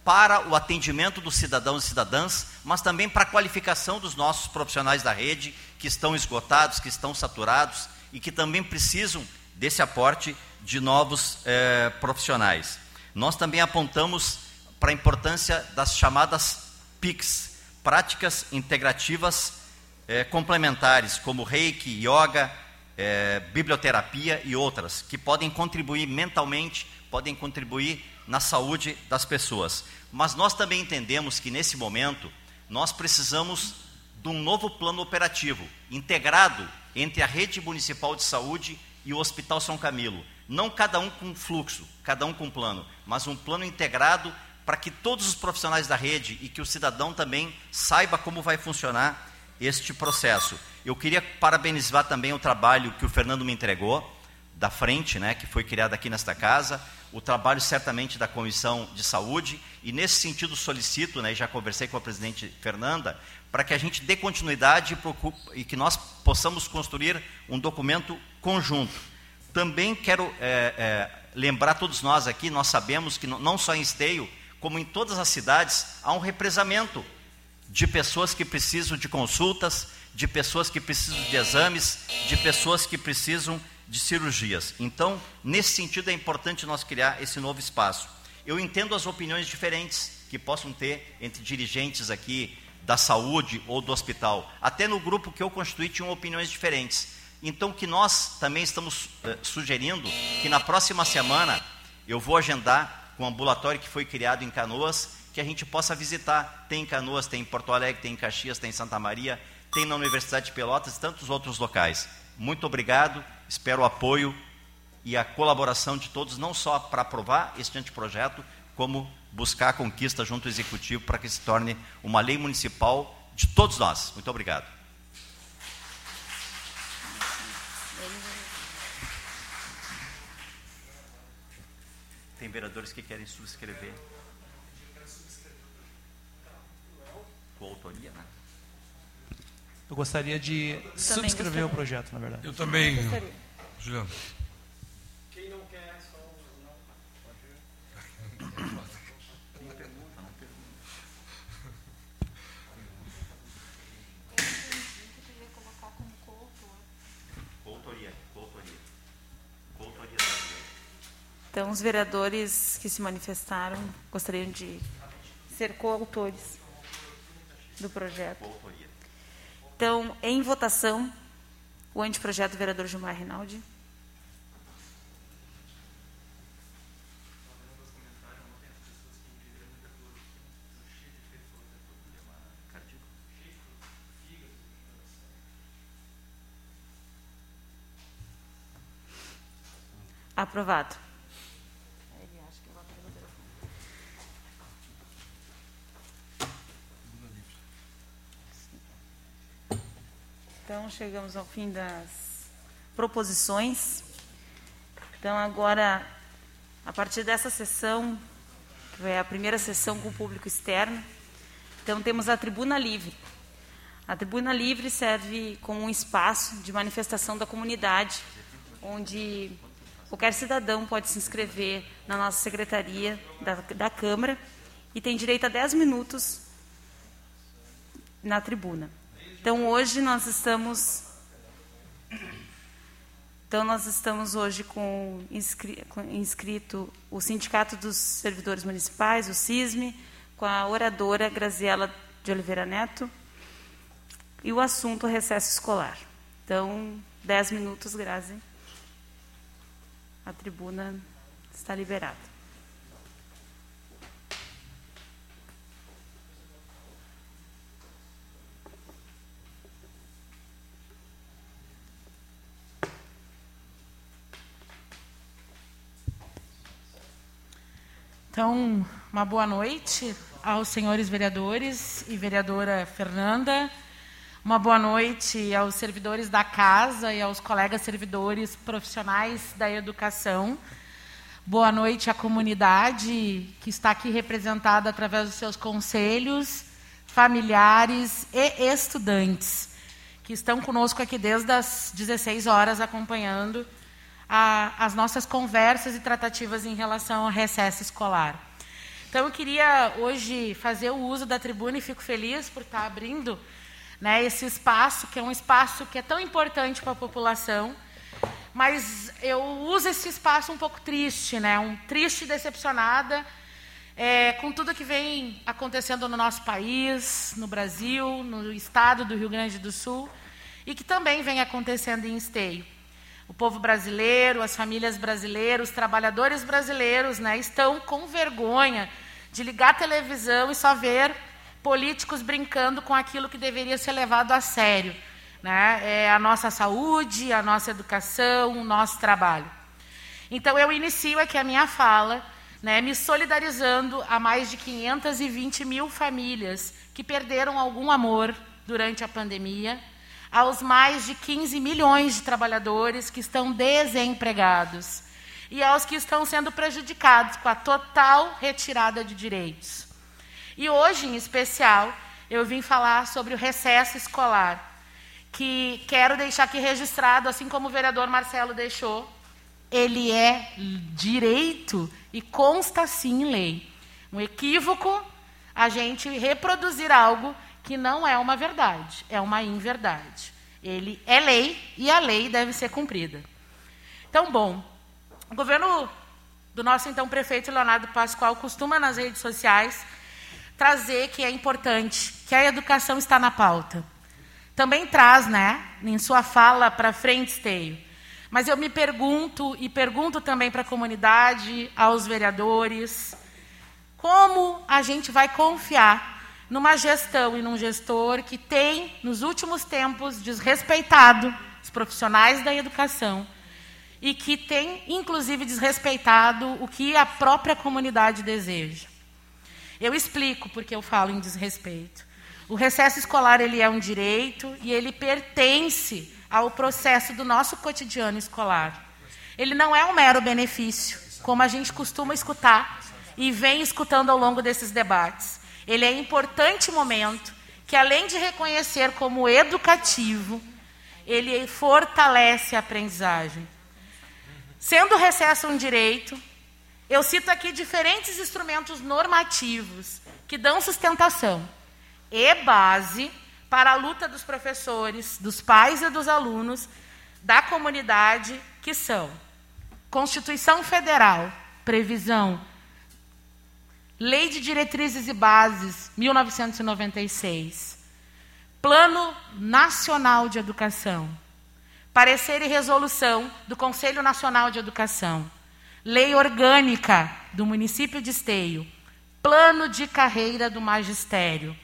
para o atendimento dos cidadãos e cidadãs, mas também para a qualificação dos nossos profissionais da rede, que estão esgotados, que estão saturados e que também precisam desse aporte de novos é, profissionais. Nós também apontamos para a importância das chamadas PICs, práticas integrativas é, complementares, como reiki, yoga, é, biblioterapia e outras, que podem contribuir mentalmente, podem contribuir na saúde das pessoas. Mas nós também entendemos que nesse momento nós precisamos de um novo plano operativo, integrado entre a rede municipal de saúde e o Hospital São Camilo. Não cada um com fluxo, cada um com plano, mas um plano integrado para que todos os profissionais da rede e que o cidadão também saiba como vai funcionar este processo. Eu queria parabenizar também o trabalho que o Fernando me entregou, da frente, né, que foi criado aqui nesta casa, o trabalho certamente da Comissão de Saúde, e nesse sentido solicito, né, já conversei com a presidente Fernanda, para que a gente dê continuidade e que nós possamos construir um documento conjunto. Também quero é, é, lembrar todos nós aqui, nós sabemos que não só em Esteio, como em todas as cidades, há um represamento de pessoas que precisam de consultas, de pessoas que precisam de exames, de pessoas que precisam de cirurgias. Então, nesse sentido, é importante nós criar esse novo espaço. Eu entendo as opiniões diferentes que possam ter entre dirigentes aqui da saúde ou do hospital. Até no grupo que eu constituí tinham opiniões diferentes. Então, que nós também estamos eh, sugerindo que na próxima semana eu vou agendar o ambulatório que foi criado em Canoas, que a gente possa visitar. Tem em Canoas, tem em Porto Alegre, tem em Caxias, tem em Santa Maria, tem na Universidade de Pelotas e tantos outros locais. Muito obrigado, espero o apoio e a colaboração de todos, não só para aprovar este anteprojeto, como buscar a conquista junto ao Executivo para que se torne uma lei municipal de todos nós. Muito obrigado. Tem vereadores que querem subscrever. Com autoria, né? Eu gostaria de subscrever gostaria. o projeto, na verdade. Eu também, Juliano. Quem não quer, só não. Então, os vereadores que se manifestaram gostariam de ser coautores do projeto. Então, em votação, o anteprojeto do vereador Gilmar Rinaldi. Aprovado. Então, chegamos ao fim das proposições. Então, agora, a partir dessa sessão, que é a primeira sessão com o público externo, então temos a tribuna livre. A tribuna livre serve como um espaço de manifestação da comunidade, onde qualquer cidadão pode se inscrever na nossa secretaria da, da Câmara e tem direito a 10 minutos na tribuna. Então hoje nós estamos então nós estamos hoje com, inscri, com inscrito o Sindicato dos Servidores Municipais, o CISME, com a oradora Graziela de Oliveira Neto e o assunto recesso escolar. Então, dez minutos, Grazi. A tribuna está liberada. Então, uma boa noite aos senhores vereadores e vereadora Fernanda. Uma boa noite aos servidores da casa e aos colegas servidores profissionais da educação. Boa noite à comunidade que está aqui representada através dos seus conselhos, familiares e estudantes, que estão conosco aqui desde as 16 horas acompanhando a, as nossas conversas e tratativas em relação ao recesso escolar. Então, eu queria hoje fazer o uso da tribuna e fico feliz por estar abrindo né, esse espaço, que é um espaço que é tão importante para a população, mas eu uso esse espaço um pouco triste, né, um triste e decepcionada é, com tudo que vem acontecendo no nosso país, no Brasil, no estado do Rio Grande do Sul, e que também vem acontecendo em Esteio o povo brasileiro, as famílias brasileiras, os trabalhadores brasileiros, né, estão com vergonha de ligar a televisão e só ver políticos brincando com aquilo que deveria ser levado a sério, né, é a nossa saúde, a nossa educação, o nosso trabalho. Então eu inicio aqui a minha fala, né, me solidarizando a mais de 520 mil famílias que perderam algum amor durante a pandemia aos mais de 15 milhões de trabalhadores que estão desempregados e aos que estão sendo prejudicados com a total retirada de direitos. E hoje, em especial, eu vim falar sobre o recesso escolar, que quero deixar aqui registrado, assim como o vereador Marcelo deixou, ele é direito e consta sim em lei. Um equívoco a gente reproduzir algo que não é uma verdade, é uma inverdade. Ele é lei e a lei deve ser cumprida. Então, bom, o governo do nosso então prefeito Leonardo Pascoal costuma nas redes sociais trazer que é importante, que a educação está na pauta. Também traz, né, em sua fala para frente esteio. Mas eu me pergunto e pergunto também para a comunidade, aos vereadores, como a gente vai confiar numa gestão e num gestor que tem, nos últimos tempos, desrespeitado os profissionais da educação e que tem, inclusive, desrespeitado o que a própria comunidade deseja. Eu explico porque eu falo em desrespeito. O recesso escolar ele é um direito e ele pertence ao processo do nosso cotidiano escolar. Ele não é um mero benefício, como a gente costuma escutar e vem escutando ao longo desses debates. Ele é importante momento que, além de reconhecer como educativo, ele fortalece a aprendizagem. Sendo o recesso um direito, eu cito aqui diferentes instrumentos normativos que dão sustentação e base para a luta dos professores, dos pais e dos alunos, da comunidade, que são Constituição Federal, previsão Lei de Diretrizes e Bases, 1996. Plano Nacional de Educação. Parecer e resolução do Conselho Nacional de Educação. Lei Orgânica do município de Esteio. Plano de Carreira do Magistério.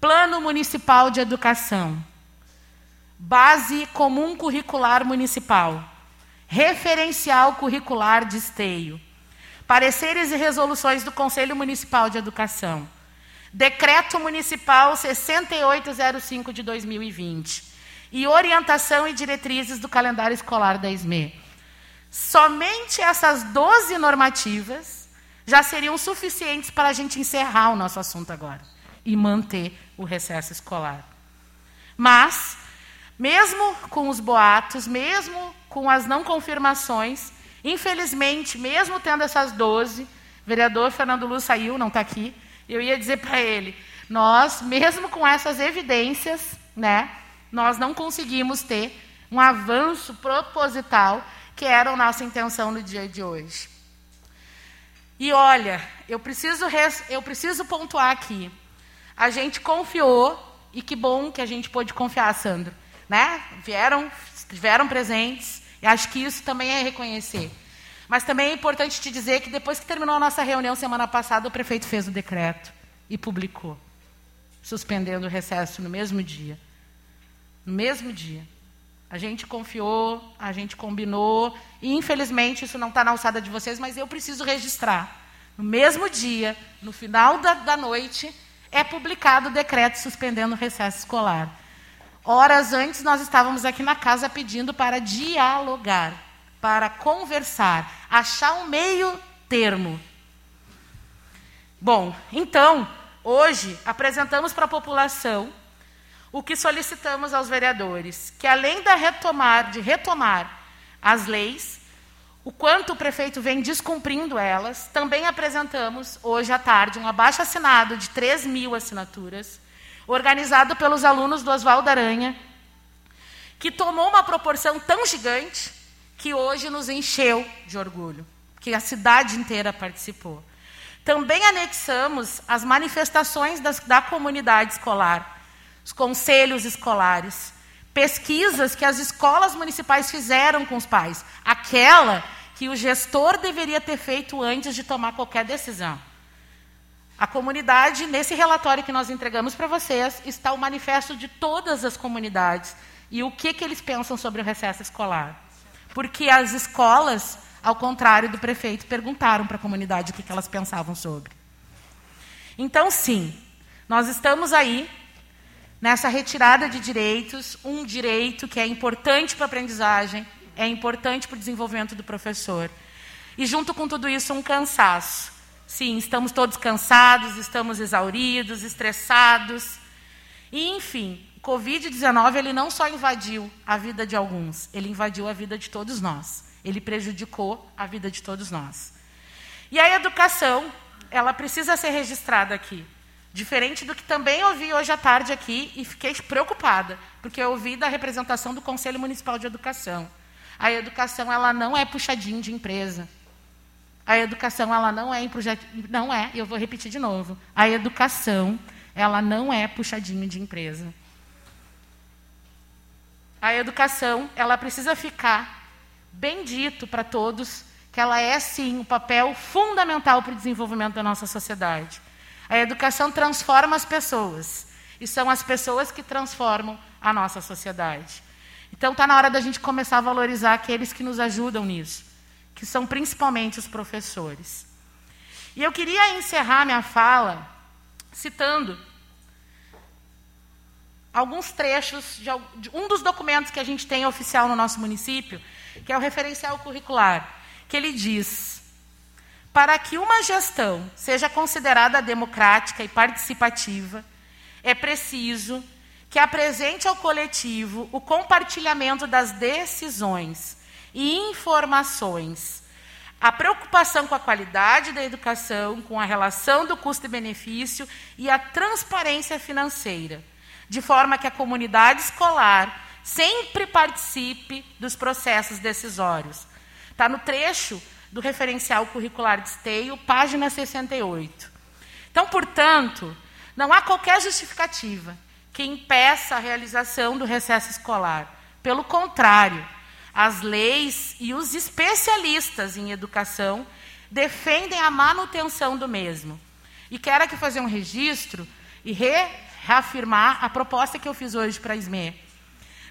Plano Municipal de Educação. Base Comum Curricular Municipal. Referencial Curricular de Esteio Pareceres e resoluções do Conselho Municipal de Educação. Decreto Municipal 6805 de 2020. E orientação e diretrizes do calendário escolar da SME. Somente essas 12 normativas já seriam suficientes para a gente encerrar o nosso assunto agora e manter o recesso escolar. Mas, mesmo com os boatos, mesmo com as não confirmações, Infelizmente, mesmo tendo essas 12, o vereador Fernando Luz saiu, não está aqui, eu ia dizer para ele, nós, mesmo com essas evidências, né, nós não conseguimos ter um avanço proposital que era a nossa intenção no dia de hoje. E olha, eu preciso, eu preciso pontuar aqui. A gente confiou, e que bom que a gente pôde confiar, Sandro. Né? Vieram, estiveram presentes, e acho que isso também é reconhecer. Mas também é importante te dizer que depois que terminou a nossa reunião semana passada, o prefeito fez o decreto e publicou, suspendendo o recesso no mesmo dia. No mesmo dia. A gente confiou, a gente combinou, e infelizmente isso não está na alçada de vocês, mas eu preciso registrar. no mesmo dia, no final da, da noite, é publicado o decreto suspendendo o recesso escolar. Horas antes, nós estávamos aqui na casa pedindo para dialogar, para conversar, achar um meio termo. Bom, então, hoje apresentamos para a população o que solicitamos aos vereadores, que além da retomar, de retomar as leis, o quanto o prefeito vem descumprindo elas, também apresentamos hoje à tarde um abaixo assinado de 3 mil assinaturas, organizado pelos alunos do Oswaldo Aranha, que tomou uma proporção tão gigante que hoje nos encheu de orgulho, que a cidade inteira participou. Também anexamos as manifestações das, da comunidade escolar, os conselhos escolares, pesquisas que as escolas municipais fizeram com os pais, aquela que o gestor deveria ter feito antes de tomar qualquer decisão. A comunidade, nesse relatório que nós entregamos para vocês, está o manifesto de todas as comunidades e o que, que eles pensam sobre o recesso escolar. Porque as escolas, ao contrário do prefeito, perguntaram para a comunidade o que, que elas pensavam sobre. Então, sim, nós estamos aí nessa retirada de direitos, um direito que é importante para a aprendizagem, é importante para o desenvolvimento do professor. E junto com tudo isso, um cansaço. Sim, estamos todos cansados, estamos exauridos, estressados. E, enfim, o Covid-19 ele não só invadiu a vida de alguns, ele invadiu a vida de todos nós. Ele prejudicou a vida de todos nós. E a educação, ela precisa ser registrada aqui. Diferente do que também ouvi hoje à tarde aqui e fiquei preocupada, porque eu ouvi da representação do Conselho Municipal de Educação. A educação ela não é puxadinho de empresa. A educação ela não é não é, eu vou repetir de novo. A educação ela não é puxadinho de empresa. A educação ela precisa ficar bem dito para todos que ela é sim um papel fundamental para o desenvolvimento da nossa sociedade. A educação transforma as pessoas. E são as pessoas que transformam a nossa sociedade. Então está na hora da gente começar a valorizar aqueles que nos ajudam nisso, que são principalmente os professores. E eu queria encerrar minha fala citando alguns trechos de um dos documentos que a gente tem oficial no nosso município, que é o referencial curricular, que ele diz para que uma gestão seja considerada democrática e participativa, é preciso que apresente ao coletivo o compartilhamento das decisões e informações, a preocupação com a qualidade da educação, com a relação do custo e benefício e a transparência financeira, de forma que a comunidade escolar sempre participe dos processos decisórios. Está no trecho do referencial curricular de esteio, página 68. Então, portanto, não há qualquer justificativa que impeça a realização do recesso escolar. Pelo contrário, as leis e os especialistas em educação defendem a manutenção do mesmo. E quero aqui fazer um registro e re reafirmar a proposta que eu fiz hoje para a SME.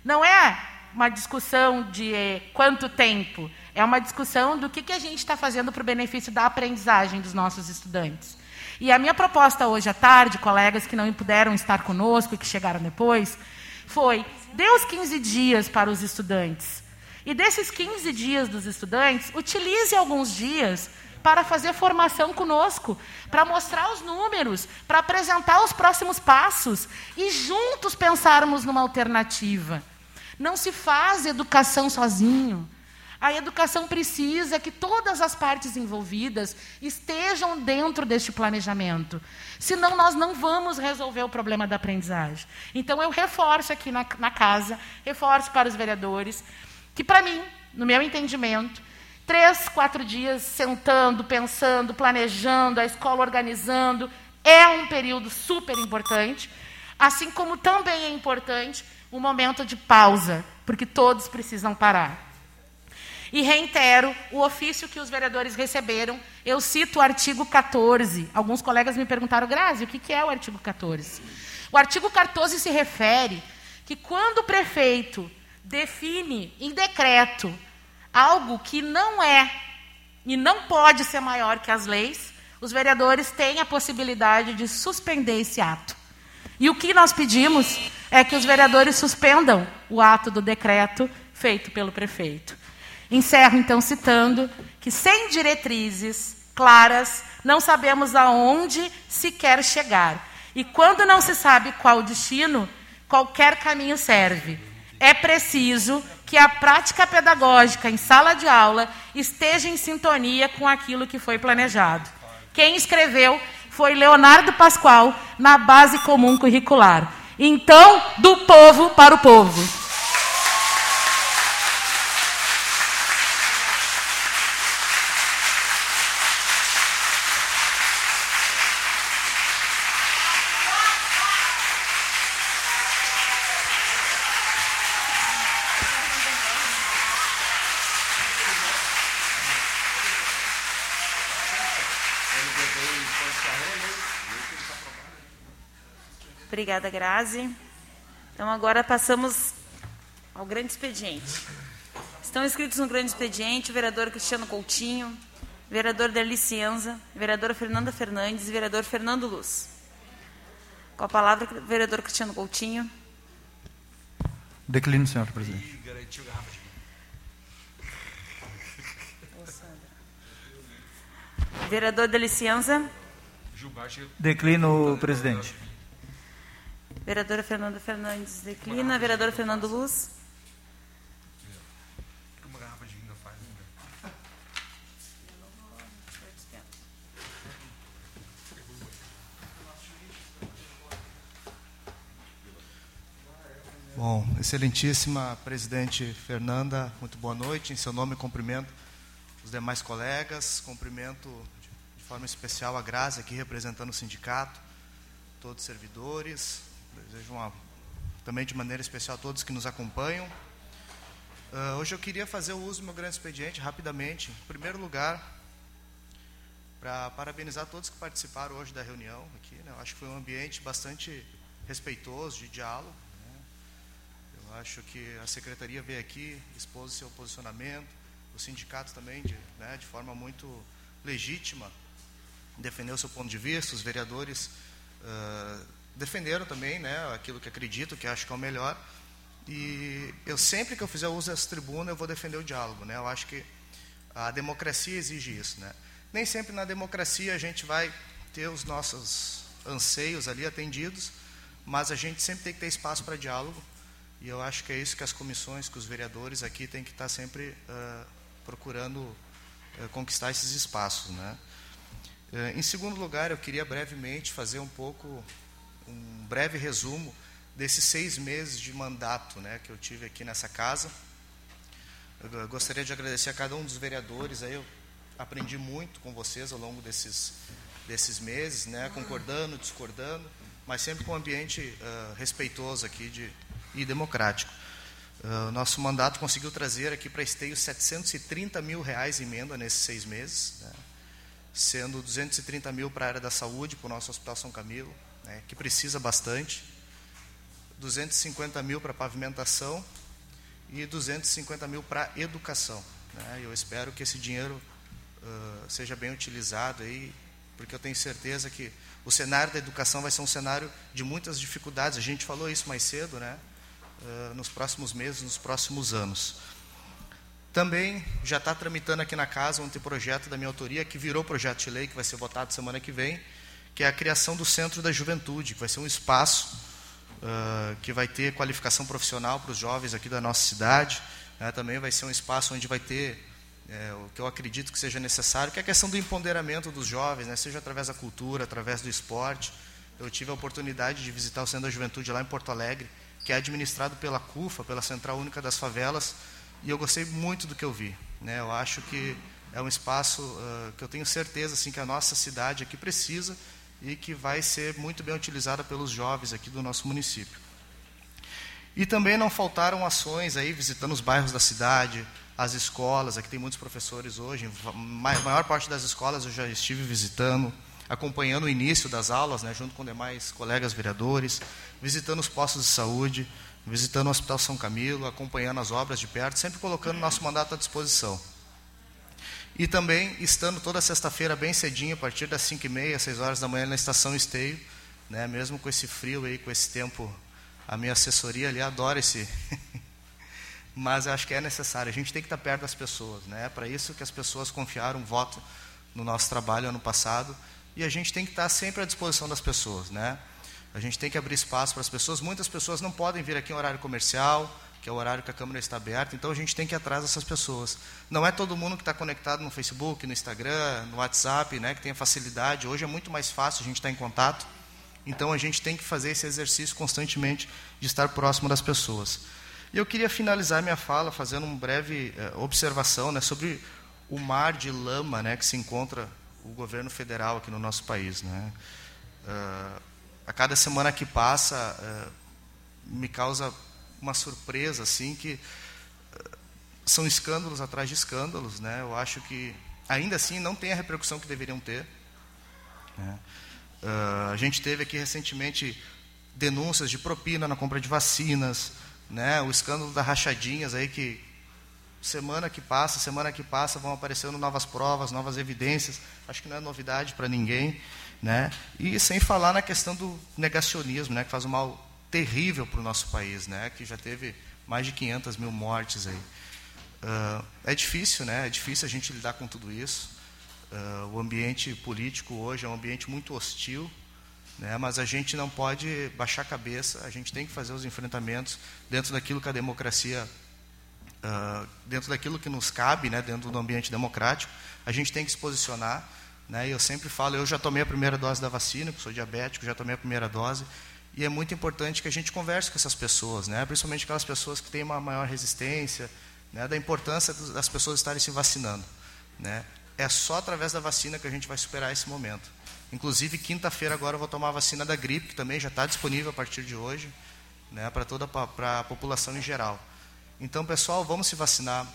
Não é uma discussão de eh, quanto tempo, é uma discussão do que, que a gente está fazendo para o benefício da aprendizagem dos nossos estudantes. E a minha proposta hoje à tarde, colegas que não puderam estar conosco e que chegaram depois, foi: dê os 15 dias para os estudantes. E desses 15 dias dos estudantes, utilize alguns dias para fazer formação conosco, para mostrar os números, para apresentar os próximos passos e juntos pensarmos numa alternativa. Não se faz educação sozinho. A educação precisa que todas as partes envolvidas estejam dentro deste planejamento. Senão, nós não vamos resolver o problema da aprendizagem. Então, eu reforço aqui na, na casa, reforço para os vereadores, que, para mim, no meu entendimento, três, quatro dias sentando, pensando, planejando, a escola organizando, é um período super importante. Assim como também é importante o momento de pausa, porque todos precisam parar. E reitero o ofício que os vereadores receberam. Eu cito o artigo 14. Alguns colegas me perguntaram, Grazi, o que é o artigo 14? O artigo 14 se refere que quando o prefeito define em decreto algo que não é e não pode ser maior que as leis, os vereadores têm a possibilidade de suspender esse ato. E o que nós pedimos é que os vereadores suspendam o ato do decreto feito pelo prefeito. Encerro, então, citando que, sem diretrizes claras, não sabemos aonde se quer chegar. E quando não se sabe qual destino, qualquer caminho serve. É preciso que a prática pedagógica em sala de aula esteja em sintonia com aquilo que foi planejado. Quem escreveu foi Leonardo Pascoal, na base comum curricular. Então, do povo para o povo. Obrigada, Grazi. Então, agora passamos ao grande expediente. Estão inscritos no grande expediente o vereador Cristiano Coutinho, vereador Delicienza, vereadora Fernanda Fernandes e vereador Fernando Luz. Com a palavra, vereador Cristiano Coutinho. Declino, senhor presidente. Vereador Delicienza. Declino, presidente. Vereadora Fernanda Fernandes declina. Vereador Fernando Luz. Bom, excelentíssima presidente Fernanda, muito boa noite. Em seu nome, cumprimento os demais colegas, cumprimento de forma especial a Grazi, aqui representando o sindicato, todos os servidores, Desejo uma, também de maneira especial a todos que nos acompanham. Uh, hoje eu queria fazer o uso do meu grande expediente rapidamente. Em primeiro lugar, para parabenizar todos que participaram hoje da reunião aqui. Né? Eu acho que foi um ambiente bastante respeitoso, de diálogo. Né? Eu acho que a secretaria veio aqui, expôs seu posicionamento, o sindicato também, de, né, de forma muito legítima, defendeu seu ponto de vista, os vereadores uh, defenderam também né, aquilo que acredito, que acho que é o melhor. E eu sempre que eu fizer uso dessa tribuna, eu vou defender o diálogo. Né? Eu acho que a democracia exige isso. Né? Nem sempre na democracia a gente vai ter os nossos anseios ali atendidos, mas a gente sempre tem que ter espaço para diálogo. E eu acho que é isso que as comissões, que os vereadores aqui têm que estar sempre uh, procurando uh, conquistar esses espaços. Né? Uh, em segundo lugar, eu queria brevemente fazer um pouco um breve resumo desses seis meses de mandato né, que eu tive aqui nessa casa. Eu gostaria de agradecer a cada um dos vereadores. Aí eu aprendi muito com vocês ao longo desses, desses meses, né, concordando, discordando, mas sempre com um ambiente uh, respeitoso aqui de, e democrático. Uh, nosso mandato conseguiu trazer aqui para Esteio 730 mil reais em emenda nesses seis meses, né, sendo 230 mil para a área da saúde, para o nosso Hospital São Camilo, né, que precisa bastante, 250 mil para pavimentação e 250 mil para educação. Né? Eu espero que esse dinheiro uh, seja bem utilizado aí, porque eu tenho certeza que o cenário da educação vai ser um cenário de muitas dificuldades. A gente falou isso mais cedo, né? Uh, nos próximos meses, nos próximos anos. Também já está tramitando aqui na casa um anteprojeto da minha autoria, que virou projeto de lei, que vai ser votado semana que vem, que é a criação do Centro da Juventude, que vai ser um espaço uh, que vai ter qualificação profissional para os jovens aqui da nossa cidade. Né? Também vai ser um espaço onde vai ter é, o que eu acredito que seja necessário, que é a questão do empoderamento dos jovens, né? seja através da cultura, através do esporte. Eu tive a oportunidade de visitar o Centro da Juventude lá em Porto Alegre, que é administrado pela CUFA, pela Central Única das Favelas, e eu gostei muito do que eu vi. Né? Eu acho que é um espaço uh, que eu tenho certeza assim, que a nossa cidade aqui precisa e que vai ser muito bem utilizada pelos jovens aqui do nosso município. E também não faltaram ações aí visitando os bairros da cidade, as escolas, aqui tem muitos professores hoje, a maior parte das escolas eu já estive visitando, acompanhando o início das aulas, né, junto com demais colegas vereadores, visitando os postos de saúde, visitando o Hospital São Camilo, acompanhando as obras de perto, sempre colocando nosso mandato à disposição. E também estando toda sexta-feira bem cedinho, a partir das 5 e meia, 6 horas da manhã, na estação Esteio, né? mesmo com esse frio aí, com esse tempo, a minha assessoria ali adora esse. Mas acho que é necessário, a gente tem que estar perto das pessoas. Né? É para isso que as pessoas confiaram voto no nosso trabalho ano passado. E a gente tem que estar sempre à disposição das pessoas. Né? A gente tem que abrir espaço para as pessoas. Muitas pessoas não podem vir aqui em horário comercial, que é o horário que a Câmara está aberta, então a gente tem que ir atrás dessas pessoas. Não é todo mundo que está conectado no Facebook, no Instagram, no WhatsApp, né, que tem a facilidade. Hoje é muito mais fácil a gente estar em contato. Então a gente tem que fazer esse exercício constantemente de estar próximo das pessoas. E eu queria finalizar minha fala fazendo uma breve eh, observação né, sobre o mar de lama né, que se encontra o governo federal aqui no nosso país. Né. Uh, a cada semana que passa, uh, me causa uma surpresa assim que uh, são escândalos atrás de escândalos. Né. Eu acho que, ainda assim, não tem a repercussão que deveriam ter. Né. a gente teve aqui recentemente denúncias de propina na compra de vacinas, né? O escândalo das rachadinhas aí que semana que passa, semana que passa vão aparecendo novas provas, novas evidências. Acho que não é novidade para ninguém, né? E sem falar na questão do negacionismo, né? Que faz um mal terrível para o nosso país, né? Que já teve mais de 500 mil mortes aí. Uh, é difícil, né? É difícil a gente lidar com tudo isso. Uh, o ambiente político hoje é um ambiente muito hostil, né? Mas a gente não pode baixar a cabeça, a gente tem que fazer os enfrentamentos dentro daquilo que a democracia, uh, dentro daquilo que nos cabe, né? dentro do ambiente democrático, a gente tem que se posicionar. Né? Eu sempre falo, eu já tomei a primeira dose da vacina, sou diabético, já tomei a primeira dose, e é muito importante que a gente converse com essas pessoas, né? principalmente aquelas pessoas que têm uma maior resistência, né? da importância das pessoas estarem se vacinando. Né? É só através da vacina que a gente vai superar esse momento. Inclusive, quinta-feira agora eu vou tomar a vacina da gripe, que também já está disponível a partir de hoje, né, para toda a população em geral. Então, pessoal, vamos se vacinar,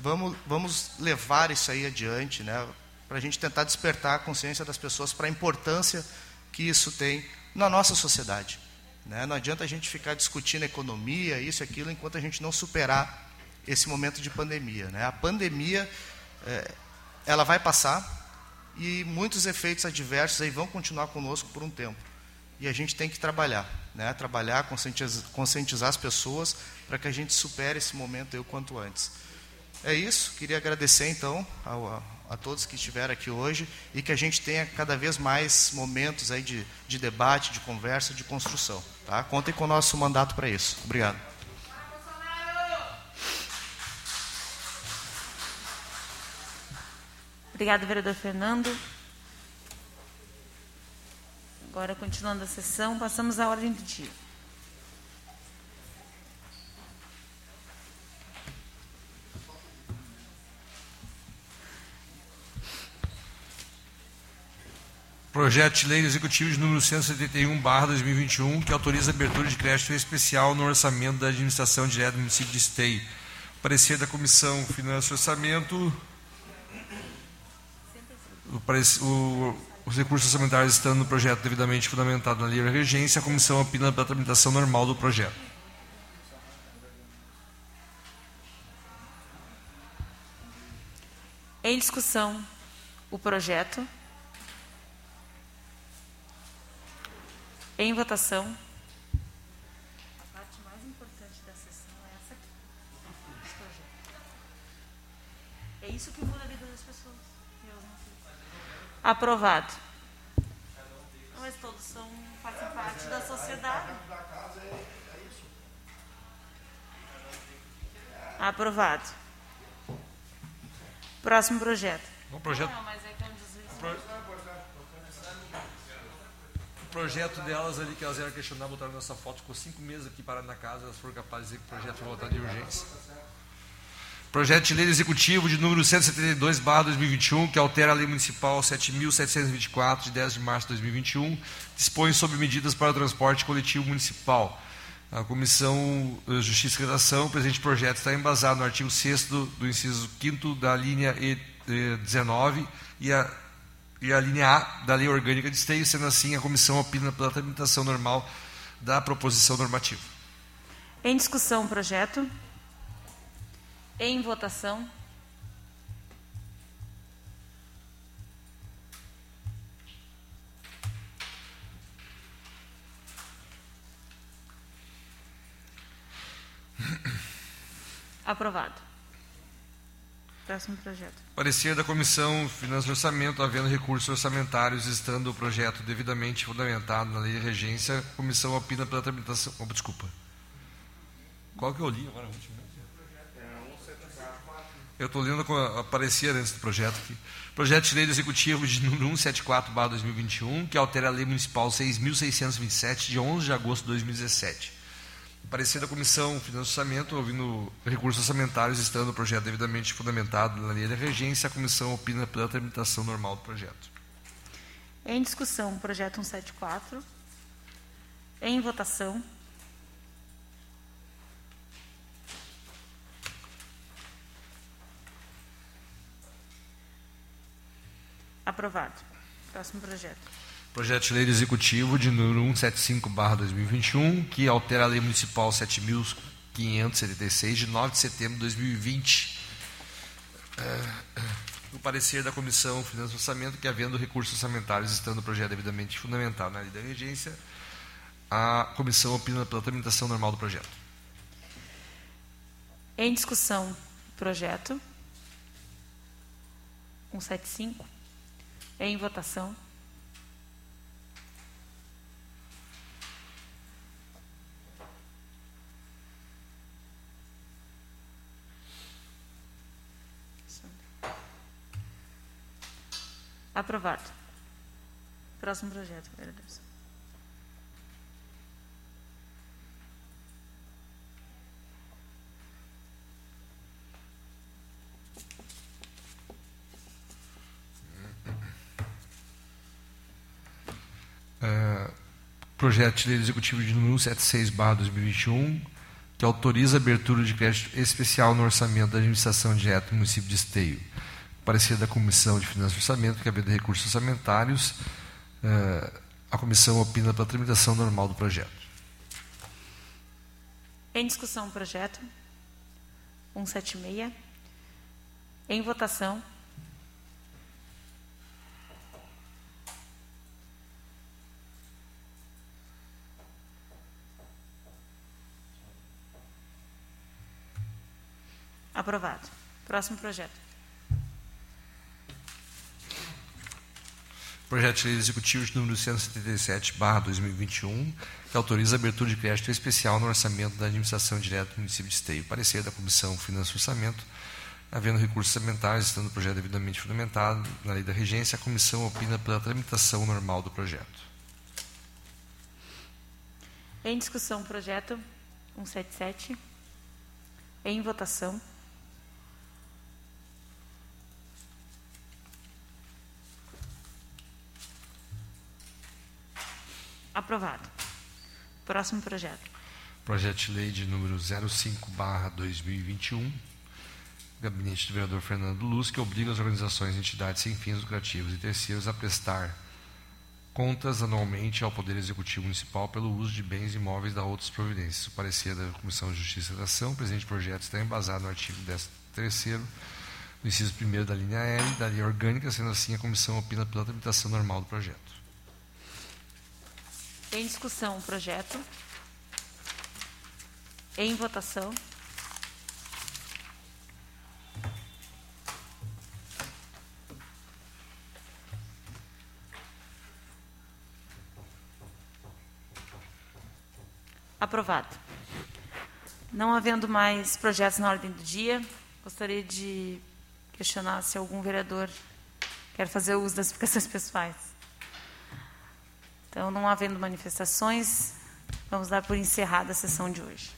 vamos, vamos levar isso aí adiante, né, para a gente tentar despertar a consciência das pessoas para a importância que isso tem na nossa sociedade. Né? Não adianta a gente ficar discutindo economia, isso aquilo, enquanto a gente não superar esse momento de pandemia. Né? A pandemia, é, ela vai passar, e muitos efeitos adversos aí vão continuar conosco por um tempo. E a gente tem que trabalhar, né? trabalhar, conscientizar, conscientizar as pessoas para que a gente supere esse momento o quanto antes. É isso, queria agradecer então a, a, todos que estiveram aqui hoje e que a gente tenha cada vez mais momentos aí de, de debate, de conversa, de construção. Tá? Contem com o nosso mandato para isso. Obrigado. Obrigada, vereador Fernando. Agora, continuando a sessão, passamos à ordem do dia. Projeto de Lei Executivo de número 171, barra 2021, que autoriza a abertura de crédito especial no orçamento da administração direta do município de Esteio. Parecer da Comissão Finanças e Orçamento o, o, os recursos orçamentários estando no projeto devidamente fundamentado na lei regência, a comissão opina pela tramitação normal do projeto. Em discussão, o projeto. Em votação. A parte mais importante da sessão é essa aqui. É isso que muda a vida das pessoas. Aprovado. Mas todos são, fazem parte da sociedade. Aprovado. Próximo projeto. O projeto. Não, mas é que é um Pro... Projeto delas ali que elas eram questionar, botaram nossa foto, ficou cinco meses aqui parado na casa, elas foram capazes de projeto foi votado de urgência. Projeto de lei executivo de número 172, barra 2021, que altera a lei municipal 7.724, de 10 de março de 2021, dispõe sobre medidas para o transporte coletivo municipal. A Comissão eh, Justiça e Redação, o presente projeto está embasado no artigo 6 do, inciso 5 da linha E19 e a, e a linha A da Lei Orgânica de Esteio, sendo assim, a comissão opina pela tramitação normal da proposição normativa. Em discussão o projeto. Em votação. Aprovado. Próximo projeto. Parecer da Comissão Finanças e Orçamento, havendo recursos orçamentários, estando o projeto devidamente fundamentado na lei de regência, a comissão opina pela tramitação. Oh, desculpa. Qual que eu li agora? Eu estou lendo com a, aparecia antes do projeto aqui. Projeto de lei do Executivo de número 174/2021, que altera a lei municipal 6.627 de 11 de agosto de 2017. Parecer da Comissão Finanças e Orçamento, ouvindo recursos orçamentários, estando o projeto devidamente fundamentado na lei de regência, a comissão opina pela tramitação normal do projeto. Em discussão, projeto 174. Em votação. Aprovado. Próximo projeto. Projeto de lei Executivo de número 175/2021, que altera a lei municipal 7576 de 9 de setembro de 2020. O parecer da Comissão Finanças e Orçamento, que havendo recursos orçamentários estando o projeto devidamente fundamentado na lei da regência, a comissão opina pela tramitação normal do projeto. Em discussão, projeto 175. Em votação. Aprovado. Próximo projeto, vereadores. É, projeto de lei executivo de número 176/2021, que autoriza a abertura de crédito especial no orçamento da administração direta do município de Esteio. Parecer da Comissão de Finanças e Orçamento, que havendo recursos orçamentários, é, a comissão opina pela tramitação normal do projeto. Em discussão, projeto 176. Em votação. Aprovado. Próximo projeto. Projeto de lei executivo de número 177/2021, que autoriza a abertura de crédito especial no orçamento da administração direta do município de Esteio. Parecer da Comissão Finanças e Orçamento, havendo recursos orçamentários, estando o projeto devidamente fundamentado na lei da regência, a comissão opina pela tramitação normal do projeto. Em discussão, projeto 177. Em votação. Aprovado. Próximo projeto. Projeto de lei de número 05/2021, Gabinete do Vereador Fernando Luz, que obriga as organizações e entidades sem fins lucrativos e terceiros a prestar contas anualmente ao Poder Executivo Municipal pelo uso de bens imóveis da outras providências. O parecer da Comissão de Justiça e Redação, o presente projeto está embasado no artigo 13 no inciso 1 da linha L da Lei Orgânica, sendo assim a comissão opina pela tramitação normal do projeto. Em discussão, o projeto. Em votação. Aprovado. Não havendo mais projetos na ordem do dia, gostaria de questionar se algum vereador quer fazer uso das explicações pessoais. Então, não havendo manifestações, vamos dar por encerrada a sessão de hoje.